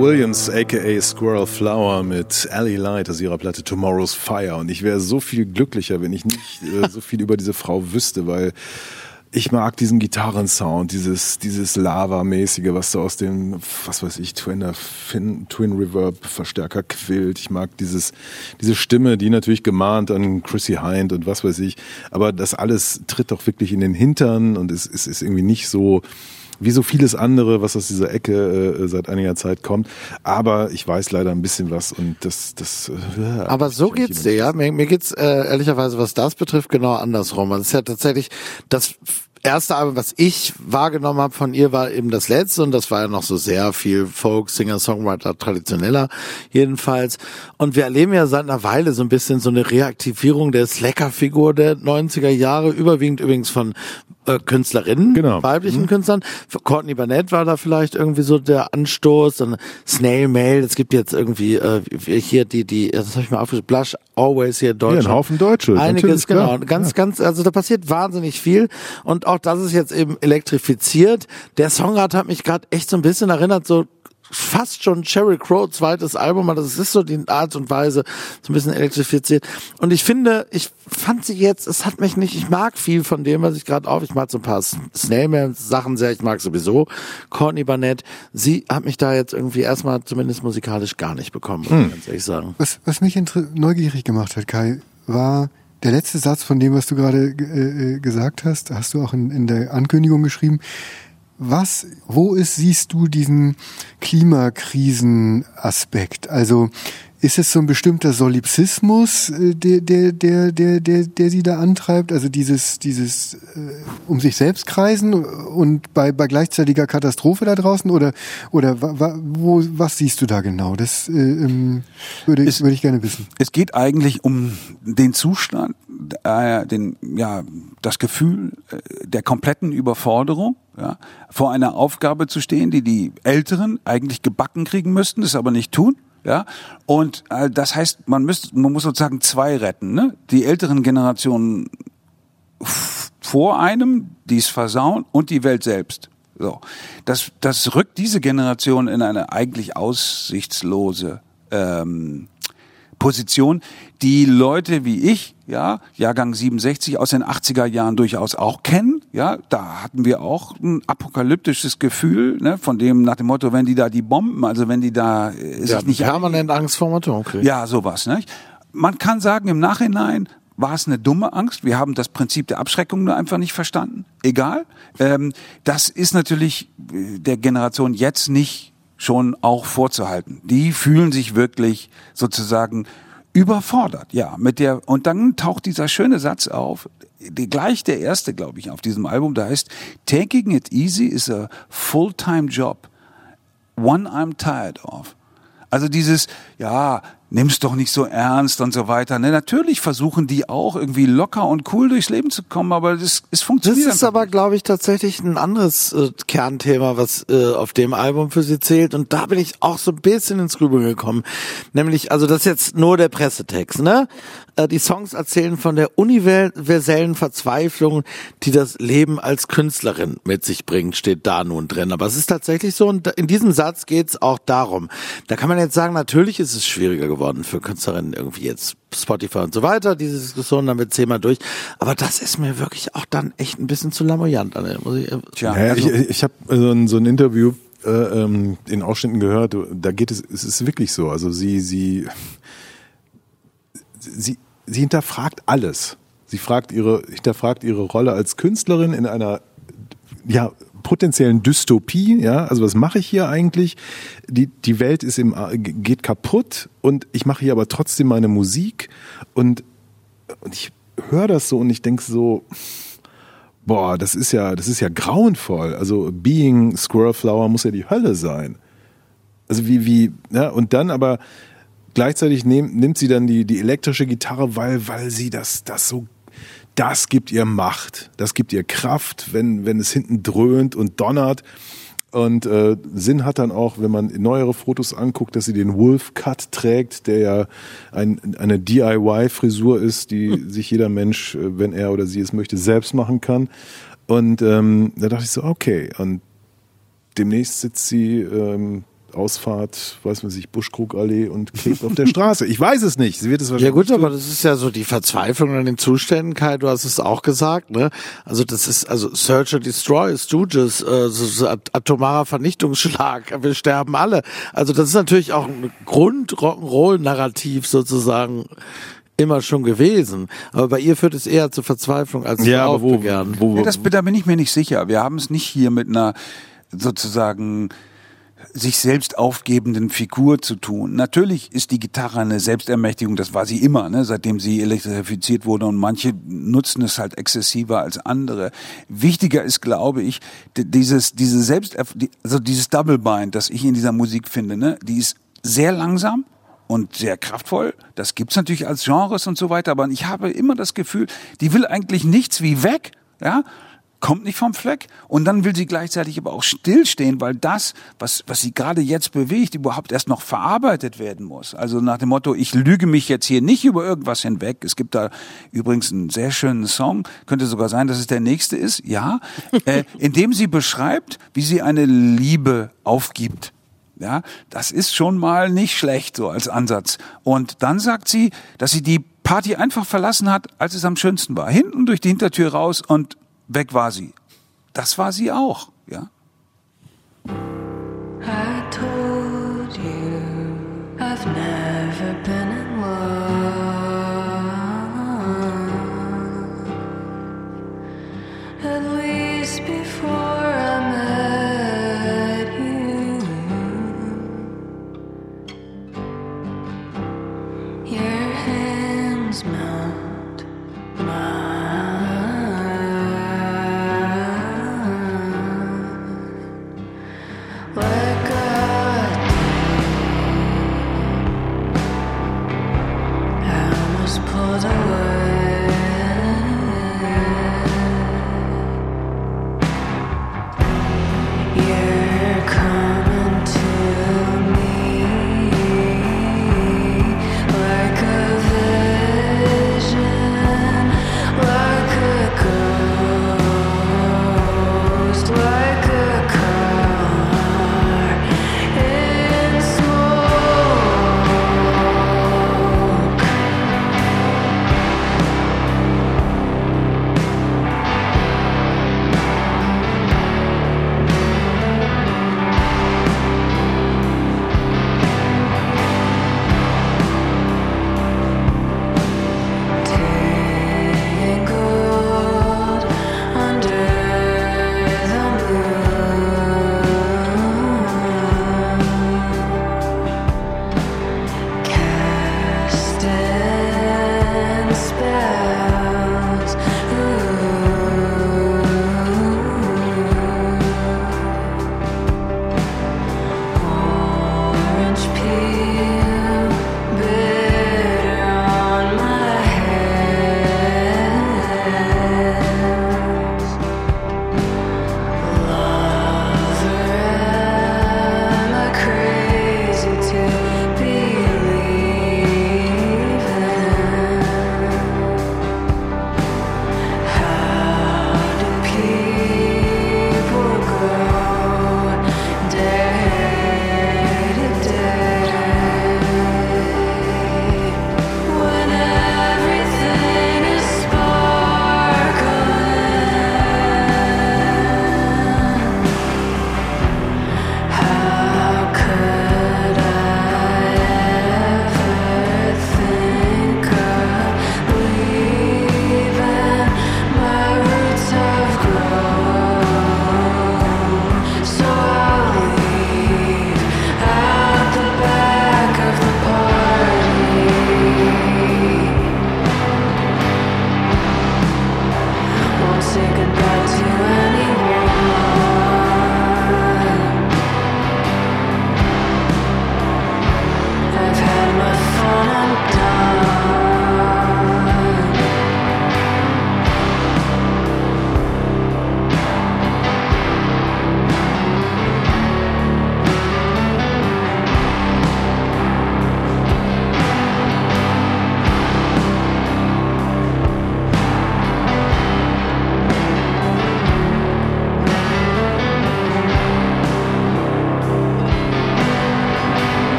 Williams, aka Squirrel Flower mit Ellie Light aus ihrer Platte Tomorrow's Fire. Und ich wäre so viel glücklicher, wenn ich nicht äh, so viel über diese Frau wüsste, weil ich mag diesen Gitarrensound, dieses, dieses Lava-mäßige, was so aus dem, was weiß ich, Twin, Twin Reverb Verstärker quillt. Ich mag dieses, diese Stimme, die natürlich gemahnt an Chrissy Hind und was weiß ich. Aber das alles tritt doch wirklich in den Hintern und es, es ist irgendwie nicht so, wie so vieles andere, was aus dieser Ecke äh, seit einiger Zeit kommt. Aber ich weiß leider ein bisschen was und das, das. Äh, Aber so geht's dir, ja. Mir, mir geht's äh, ehrlicherweise, was das betrifft, genau andersrum. Also es ist ja tatsächlich das erste Album, was ich wahrgenommen habe von ihr, war eben das letzte und das war ja noch so sehr viel Folk, Singer, Songwriter, traditioneller jedenfalls. Und wir erleben ja seit einer Weile so ein bisschen so eine Reaktivierung der Slacker-Figur der 90er Jahre, überwiegend übrigens von äh, Künstlerinnen, Genau. weiblichen Künstlern. Für Courtney Barnett war da vielleicht irgendwie so der Anstoß. Dann Snail Mail, es gibt jetzt irgendwie äh, hier die, die, das habe ich mal aufgeschrieben, Blush Always hier in Deutschland. ein Haufen Deutsche, Einiges, genau. Ganz, ganz, also da passiert wahnsinnig viel. Und auch das ist jetzt eben elektrifiziert. Der Songrat hat mich gerade echt so ein bisschen erinnert, so fast schon Sheryl Crow zweites Album, aber das ist so die Art und Weise, so ein bisschen elektrifiziert. Und ich finde, ich fand sie jetzt, es hat mich nicht, ich mag viel von dem, was ich gerade auf, ich mag so ein paar Snailman-Sachen sehr, ich mag sowieso Courtney Barnett. Sie hat mich da jetzt irgendwie erstmal zumindest musikalisch gar nicht bekommen, muss ich ganz ehrlich sagen. Was, was mich neugierig gemacht hat, Kai, war der letzte Satz von dem, was du gerade äh, äh, gesagt hast, hast du auch in, in der Ankündigung geschrieben. Was, wo ist, siehst du diesen Klimakrisenaspekt? Also ist es so ein bestimmter Solipsismus, äh, der, der, der, der, der, der sie da antreibt? Also dieses, dieses äh, um sich selbst kreisen und bei, bei gleichzeitiger Katastrophe da draußen? Oder, oder wa, wa, wo, was siehst du da genau? Das äh, ähm, würde, ich, würde ich gerne wissen. Es geht eigentlich um den Zustand, äh, den, ja, das Gefühl äh, der kompletten Überforderung, ja, vor einer Aufgabe zu stehen, die die Älteren eigentlich gebacken kriegen müssten, das aber nicht tun. Ja, und äh, das heißt, man müsste, man muss sozusagen zwei retten, ne? Die älteren Generationen vor einem, die es versauen, und die Welt selbst. So, das, das rückt diese Generation in eine eigentlich aussichtslose ähm, Position, die Leute wie ich, ja, Jahrgang 67 aus den 80er Jahren durchaus auch kennen, ja, da hatten wir auch ein apokalyptisches Gefühl, ne, von dem nach dem Motto, wenn die da die Bomben, also wenn die da äh, sich nicht permanent Angst vor dem Atomkrieg. ja, sowas. Ne? Man kann sagen, im Nachhinein war es eine dumme Angst. Wir haben das Prinzip der Abschreckung nur einfach nicht verstanden. Egal. Ähm, das ist natürlich äh, der Generation jetzt nicht schon auch vorzuhalten. Die fühlen sich wirklich sozusagen überfordert, ja, mit der, und dann taucht dieser schöne Satz auf, gleich der erste, glaube ich, auf diesem Album, da heißt, taking it easy is a full-time job one I'm tired of. Also dieses, ja, nimm's doch nicht so ernst und so weiter. Ne? Natürlich versuchen die auch irgendwie locker und cool durchs Leben zu kommen, aber das, es Das funktioniert ist einfach aber, glaube ich, tatsächlich ein anderes äh, Kernthema, was äh, auf dem Album für sie zählt. Und da bin ich auch so ein bisschen ins Grübeln gekommen. Nämlich, also das ist jetzt nur der Pressetext, ne? Äh, die Songs erzählen von der universellen Verzweiflung, die das Leben als Künstlerin mit sich bringt, steht da nun drin. Aber es ist tatsächlich so, und in diesem Satz geht's auch darum. Da kann man jetzt sagen, natürlich ist es schwieriger geworden für Künstlerinnen irgendwie jetzt Spotify und so weiter, diese Diskussion damit zehnmal durch. Aber das ist mir wirklich auch dann echt ein bisschen zu lamoyant. Anne, Muss ich, Tja, Naja, also, ich ich habe so ein, so ein Interview äh, ähm, in Ausschnitten gehört, da geht es, es ist wirklich so. Also sie, sie, sie, sie hinterfragt alles. Sie fragt ihre, hinterfragt ihre Rolle als Künstlerin in einer, ja, potenziellen Dystopie, ja, also was mache ich hier eigentlich? Die, die Welt ist im, geht kaputt und ich mache hier aber trotzdem meine Musik und, und ich höre das so und ich denke so, boah, das ist ja, das ist ja grauenvoll. Also Being Squirrel Flower muss ja die Hölle sein. Also wie, wie, ja, und dann aber gleichzeitig nehm, nimmt sie dann die, die elektrische Gitarre, weil, weil sie das, das so, das gibt ihr Macht, das gibt ihr Kraft, wenn, wenn es hinten dröhnt und donnert. Und äh, Sinn hat dann auch, wenn man neuere Fotos anguckt, dass sie den Wolf Cut trägt, der ja ein, eine DIY-Frisur ist, die sich jeder Mensch, äh, wenn er oder sie es möchte, selbst machen kann. Und ähm, da dachte ich so, okay. Und demnächst sitzt sie ähm, Ausfahrt, weiß man sich, Buschkrugallee und klebt auf der Straße. Ich weiß es nicht. Sie wird es Ja wahrscheinlich gut, tun. aber das ist ja so die Verzweiflung an den Zuständen, Kai, du hast es auch gesagt, ne? Also das ist, also Search and Destroy, Stooges, äh, so, so at- atomarer Vernichtungsschlag, wir sterben alle. Also das ist natürlich auch ein Grund-Rock'n'Roll-Narrativ sozusagen immer schon gewesen. Aber bei ihr führt es eher zur Verzweiflung als ja, zu wo, Aufbegehren. wo, wo, Ja, das, da bin ich mir nicht sicher. Wir haben es nicht hier mit einer sozusagen sich selbst aufgebenden Figur zu tun. Natürlich ist die Gitarre eine Selbstermächtigung, das war sie immer, ne, seitdem sie elektrifiziert wurde und manche nutzen es halt exzessiver als andere. Wichtiger ist, glaube ich, dieses, diese Selbst, also dieses Double Bind, das ich in dieser Musik finde, ne, die ist sehr langsam, und sehr kraftvoll. Das gibt's natürlich als Genres und so weiter, aber ich habe immer das Gefühl, die will eigentlich nichts wie weg, ja, kommt nicht vom Fleck und dann will sie gleichzeitig aber auch stillstehen, weil das, was, was sie gerade jetzt bewegt, überhaupt erst noch verarbeitet werden muss. Also nach dem Motto, ich lüge mich jetzt hier nicht über irgendwas hinweg. Es gibt da übrigens einen sehr schönen Song, könnte sogar sein, dass es der nächste ist, ja, äh, in dem sie beschreibt, wie sie eine Liebe aufgibt. Ja, das ist schon mal nicht schlecht so als Ansatz. Und dann sagt sie, dass sie die Party einfach verlassen hat, als es am schönsten war. Hinten durch die Hintertür raus und weg war sie. Das war sie auch,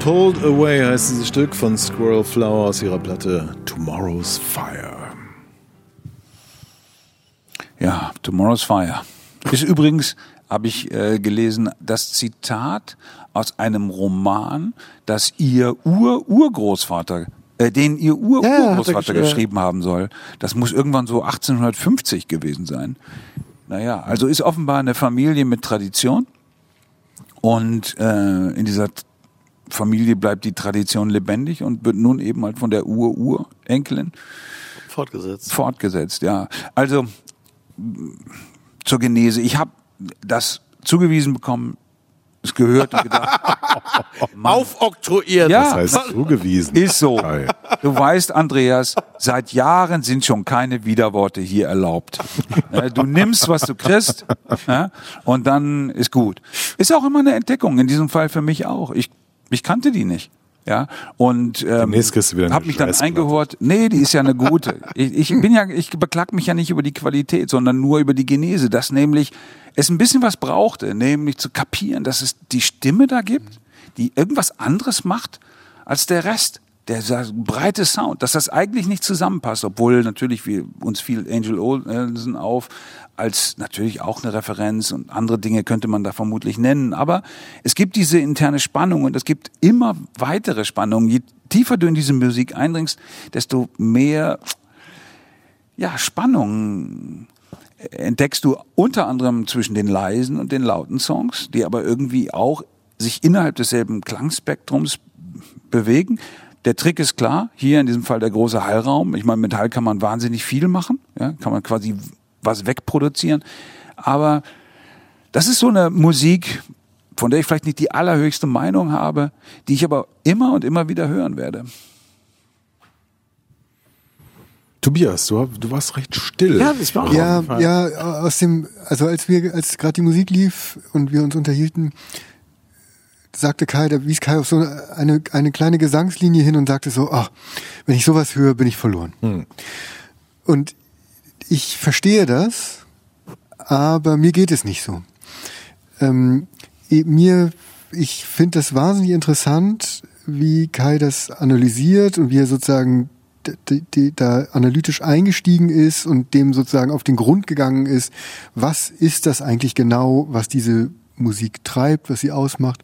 Pulled Away heißt dieses Stück von Squirrel Flower aus ihrer Platte Tomorrow's Fire. Ja, Tomorrow's Fire. Ist übrigens, habe ich äh, gelesen, das Zitat aus einem Roman, das ihr Ur-Urgroßvater, äh, den ihr Ja, er gesch- ja. geschrieben haben soll. Das muss irgendwann so 1850 gewesen sein. Naja, also ist offenbar eine Familie mit Tradition. Und äh, in dieser T- Familie bleibt die Tradition lebendig und wird nun eben halt von der Ur-Urenkelin Fortgesetzt. fortgesetzt, ja. Also zur Genese. Ich habe das zugewiesen bekommen, es gehört und gedacht, Aufoktroyiert. Ja. Das heißt zugewiesen. ist so. Geil. Du weißt, Andreas, seit Jahren sind schon keine Widerworte hier erlaubt. Ja, Du nimmst, was du kriegst, und dann ist gut. Ist auch immer eine Entdeckung, in diesem Fall für mich auch. Ich, ich kannte die nicht. Ja, und ähm, Demnächst kriegst du wieder eine hab mich dann eingehört. Nee, die ist ja eine gute. Ich, ich bin ja, ich beklag mich ja nicht über die Qualität, sondern nur über die Genese, dass nämlich es ein bisschen was brauchte, nämlich zu kapieren, dass es die Stimme da gibt, die irgendwas anderes macht als der Rest. Der breite Sound, dass das eigentlich nicht zusammenpasst, obwohl natürlich wir uns fiel Angel Olsen auf als natürlich auch eine Referenz und andere Dinge könnte man da vermutlich nennen. Aber es gibt diese interne Spannung und es gibt immer weitere Spannungen. Je tiefer du in diese Musik eindringst, desto mehr ja, Spannung entdeckst du unter anderem zwischen den leisen und den lauten Songs, die aber irgendwie auch sich innerhalb desselben Klangspektrums bewegen. Der Trick ist klar, hier in diesem Fall der große Hallraum. Ich meine, mit Hall kann man wahnsinnig viel machen, ja, kann man quasi was wegproduzieren. Aber das ist so eine Musik, von der ich vielleicht nicht die allerhöchste Meinung habe, die ich aber immer und immer wieder hören werde. Tobias, du, du warst recht still. Ja, das war auch Ja, ja, aus dem, also als wir, als gerade die Musik lief und wir uns unterhielten, sagte Kai, da wies Kai auf so eine, eine kleine Gesangslinie hin und sagte so, ach, wenn ich sowas höre, bin ich verloren. Und ich verstehe das, aber mir geht es nicht so. Ähm, mir, ich finde das wahnsinnig interessant, wie Kai das analysiert und wie er sozusagen da analytisch eingestiegen ist und dem sozusagen auf den Grund gegangen ist, was ist das eigentlich genau, was diese Musik treibt, was sie ausmacht.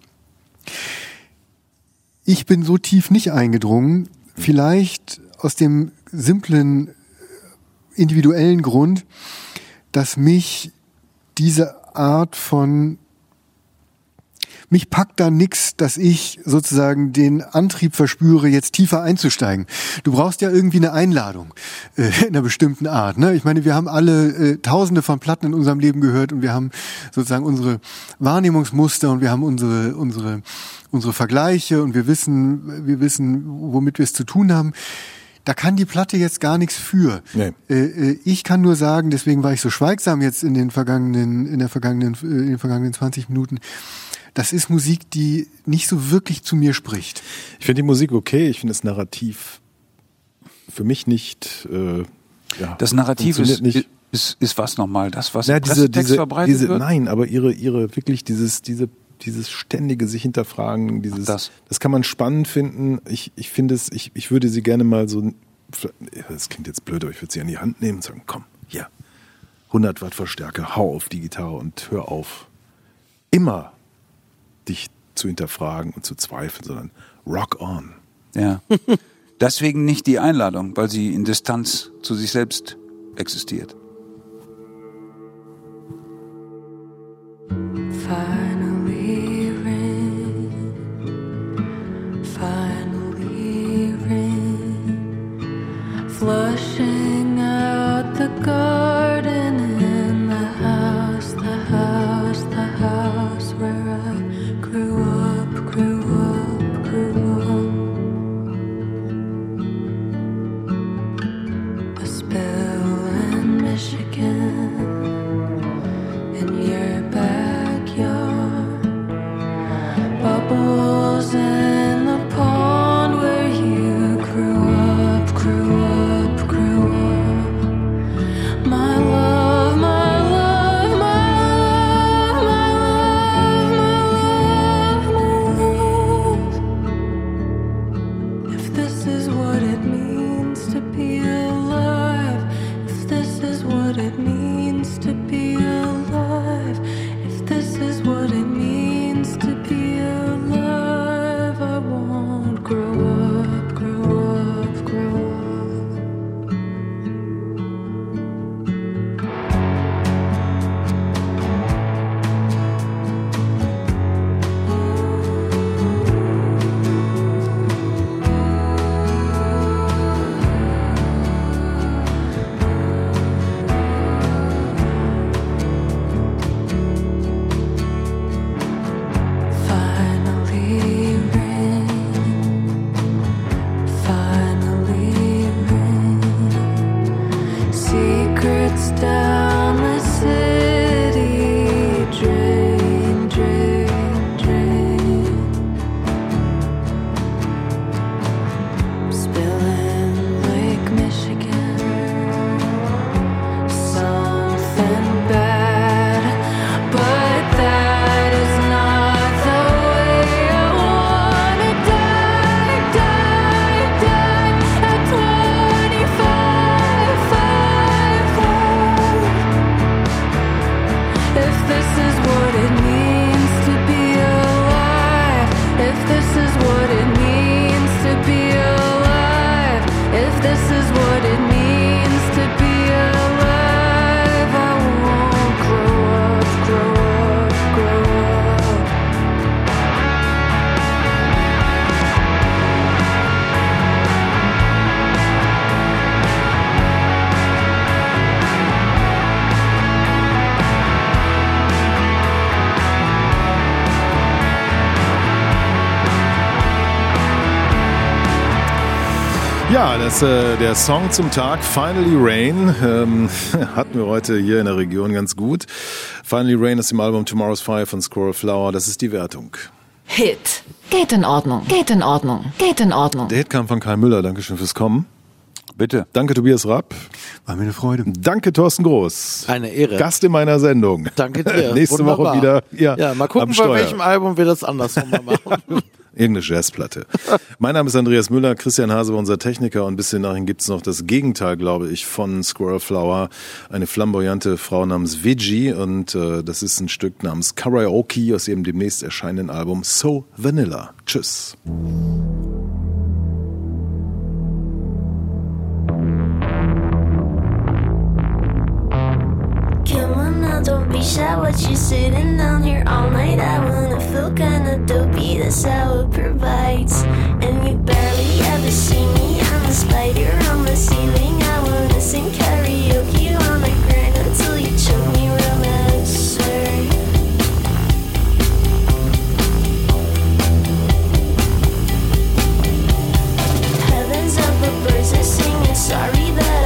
Ich bin so tief nicht eingedrungen, vielleicht aus dem simplen individuellen Grund, dass mich diese Art von mich packt da nix, dass ich sozusagen den Antrieb verspüre, jetzt tiefer einzusteigen. Du brauchst ja irgendwie eine Einladung äh, in einer bestimmten Art. Ne? Ich meine, wir haben alle äh, Tausende von Platten in unserem Leben gehört und wir haben sozusagen unsere Wahrnehmungsmuster und wir haben unsere unsere unsere Vergleiche und wir wissen wir wissen, womit wir es zu tun haben. Da kann die Platte jetzt gar nichts für. Nee. Äh, äh, ich kann nur sagen, deswegen war ich so schweigsam jetzt in den vergangenen, in der vergangenen, äh, in den vergangenen 20 Minuten. Das ist Musik, die nicht so wirklich zu mir spricht. Ich finde die Musik okay, ich finde das Narrativ für mich nicht. Äh, ja, Das Narrativ ist, nicht. ist, ist was nochmal? Das, was Ja, im diese, diese, verbreitet diese, wird? nein, aber ihre, ihre wirklich dieses, diese, dieses ständige sich hinterfragen, dieses, das. das. kann man spannend finden. Ich, ich finde es, ich, ich würde sie gerne mal so, das klingt jetzt blöd, aber ich würde sie an die Hand nehmen und sagen, komm, hier, 100 Watt Verstärker, hau auf die Gitarre und hör auf, immer dich zu hinterfragen und zu zweifeln, sondern rock on. Ja. Deswegen nicht die Einladung, weil sie in Distanz zu sich selbst existiert. Finally rain, finally rain, flushing this is what it means Ja, das äh, der Song zum Tag Finally Rain ähm, hatten wir heute hier in der Region ganz gut. Finally Rain ist im Album Tomorrow's Fire von Squirrel Flower. Das ist die Wertung. Hit. Geht in Ordnung. Geht in Ordnung. Geht in Ordnung. Der Hit kam von Kai Müller. Dankeschön fürs Kommen. Bitte. Danke Tobias Rapp. War mir eine Freude. Danke Thorsten Groß. Eine Ehre. Gast in meiner Sendung. Danke dir. Nächste Wunderbar. Woche wieder. Ja, ja, mal gucken, bei welchem Album wir das andersrum machen. Irgendeine Jazzplatte. mein Name ist Andreas Müller, Christian Hase war unser Techniker und bis dahin gibt's noch das Gegenteil, glaube ich, von Squirrel Flower. Eine flamboyante Frau namens Vigi und äh, das ist ein Stück namens Karaoke aus ihrem demnächst erscheinenden Album So Vanilla. Tschüss. Be shy. What you sitting down here all night? I wanna feel kinda dopey. That's how it provides. And you barely ever see me. I'm a spider on the ceiling. I wanna sing karaoke on the ground until you choke me, romancer. Heavens the birds are singing. Sorry that I've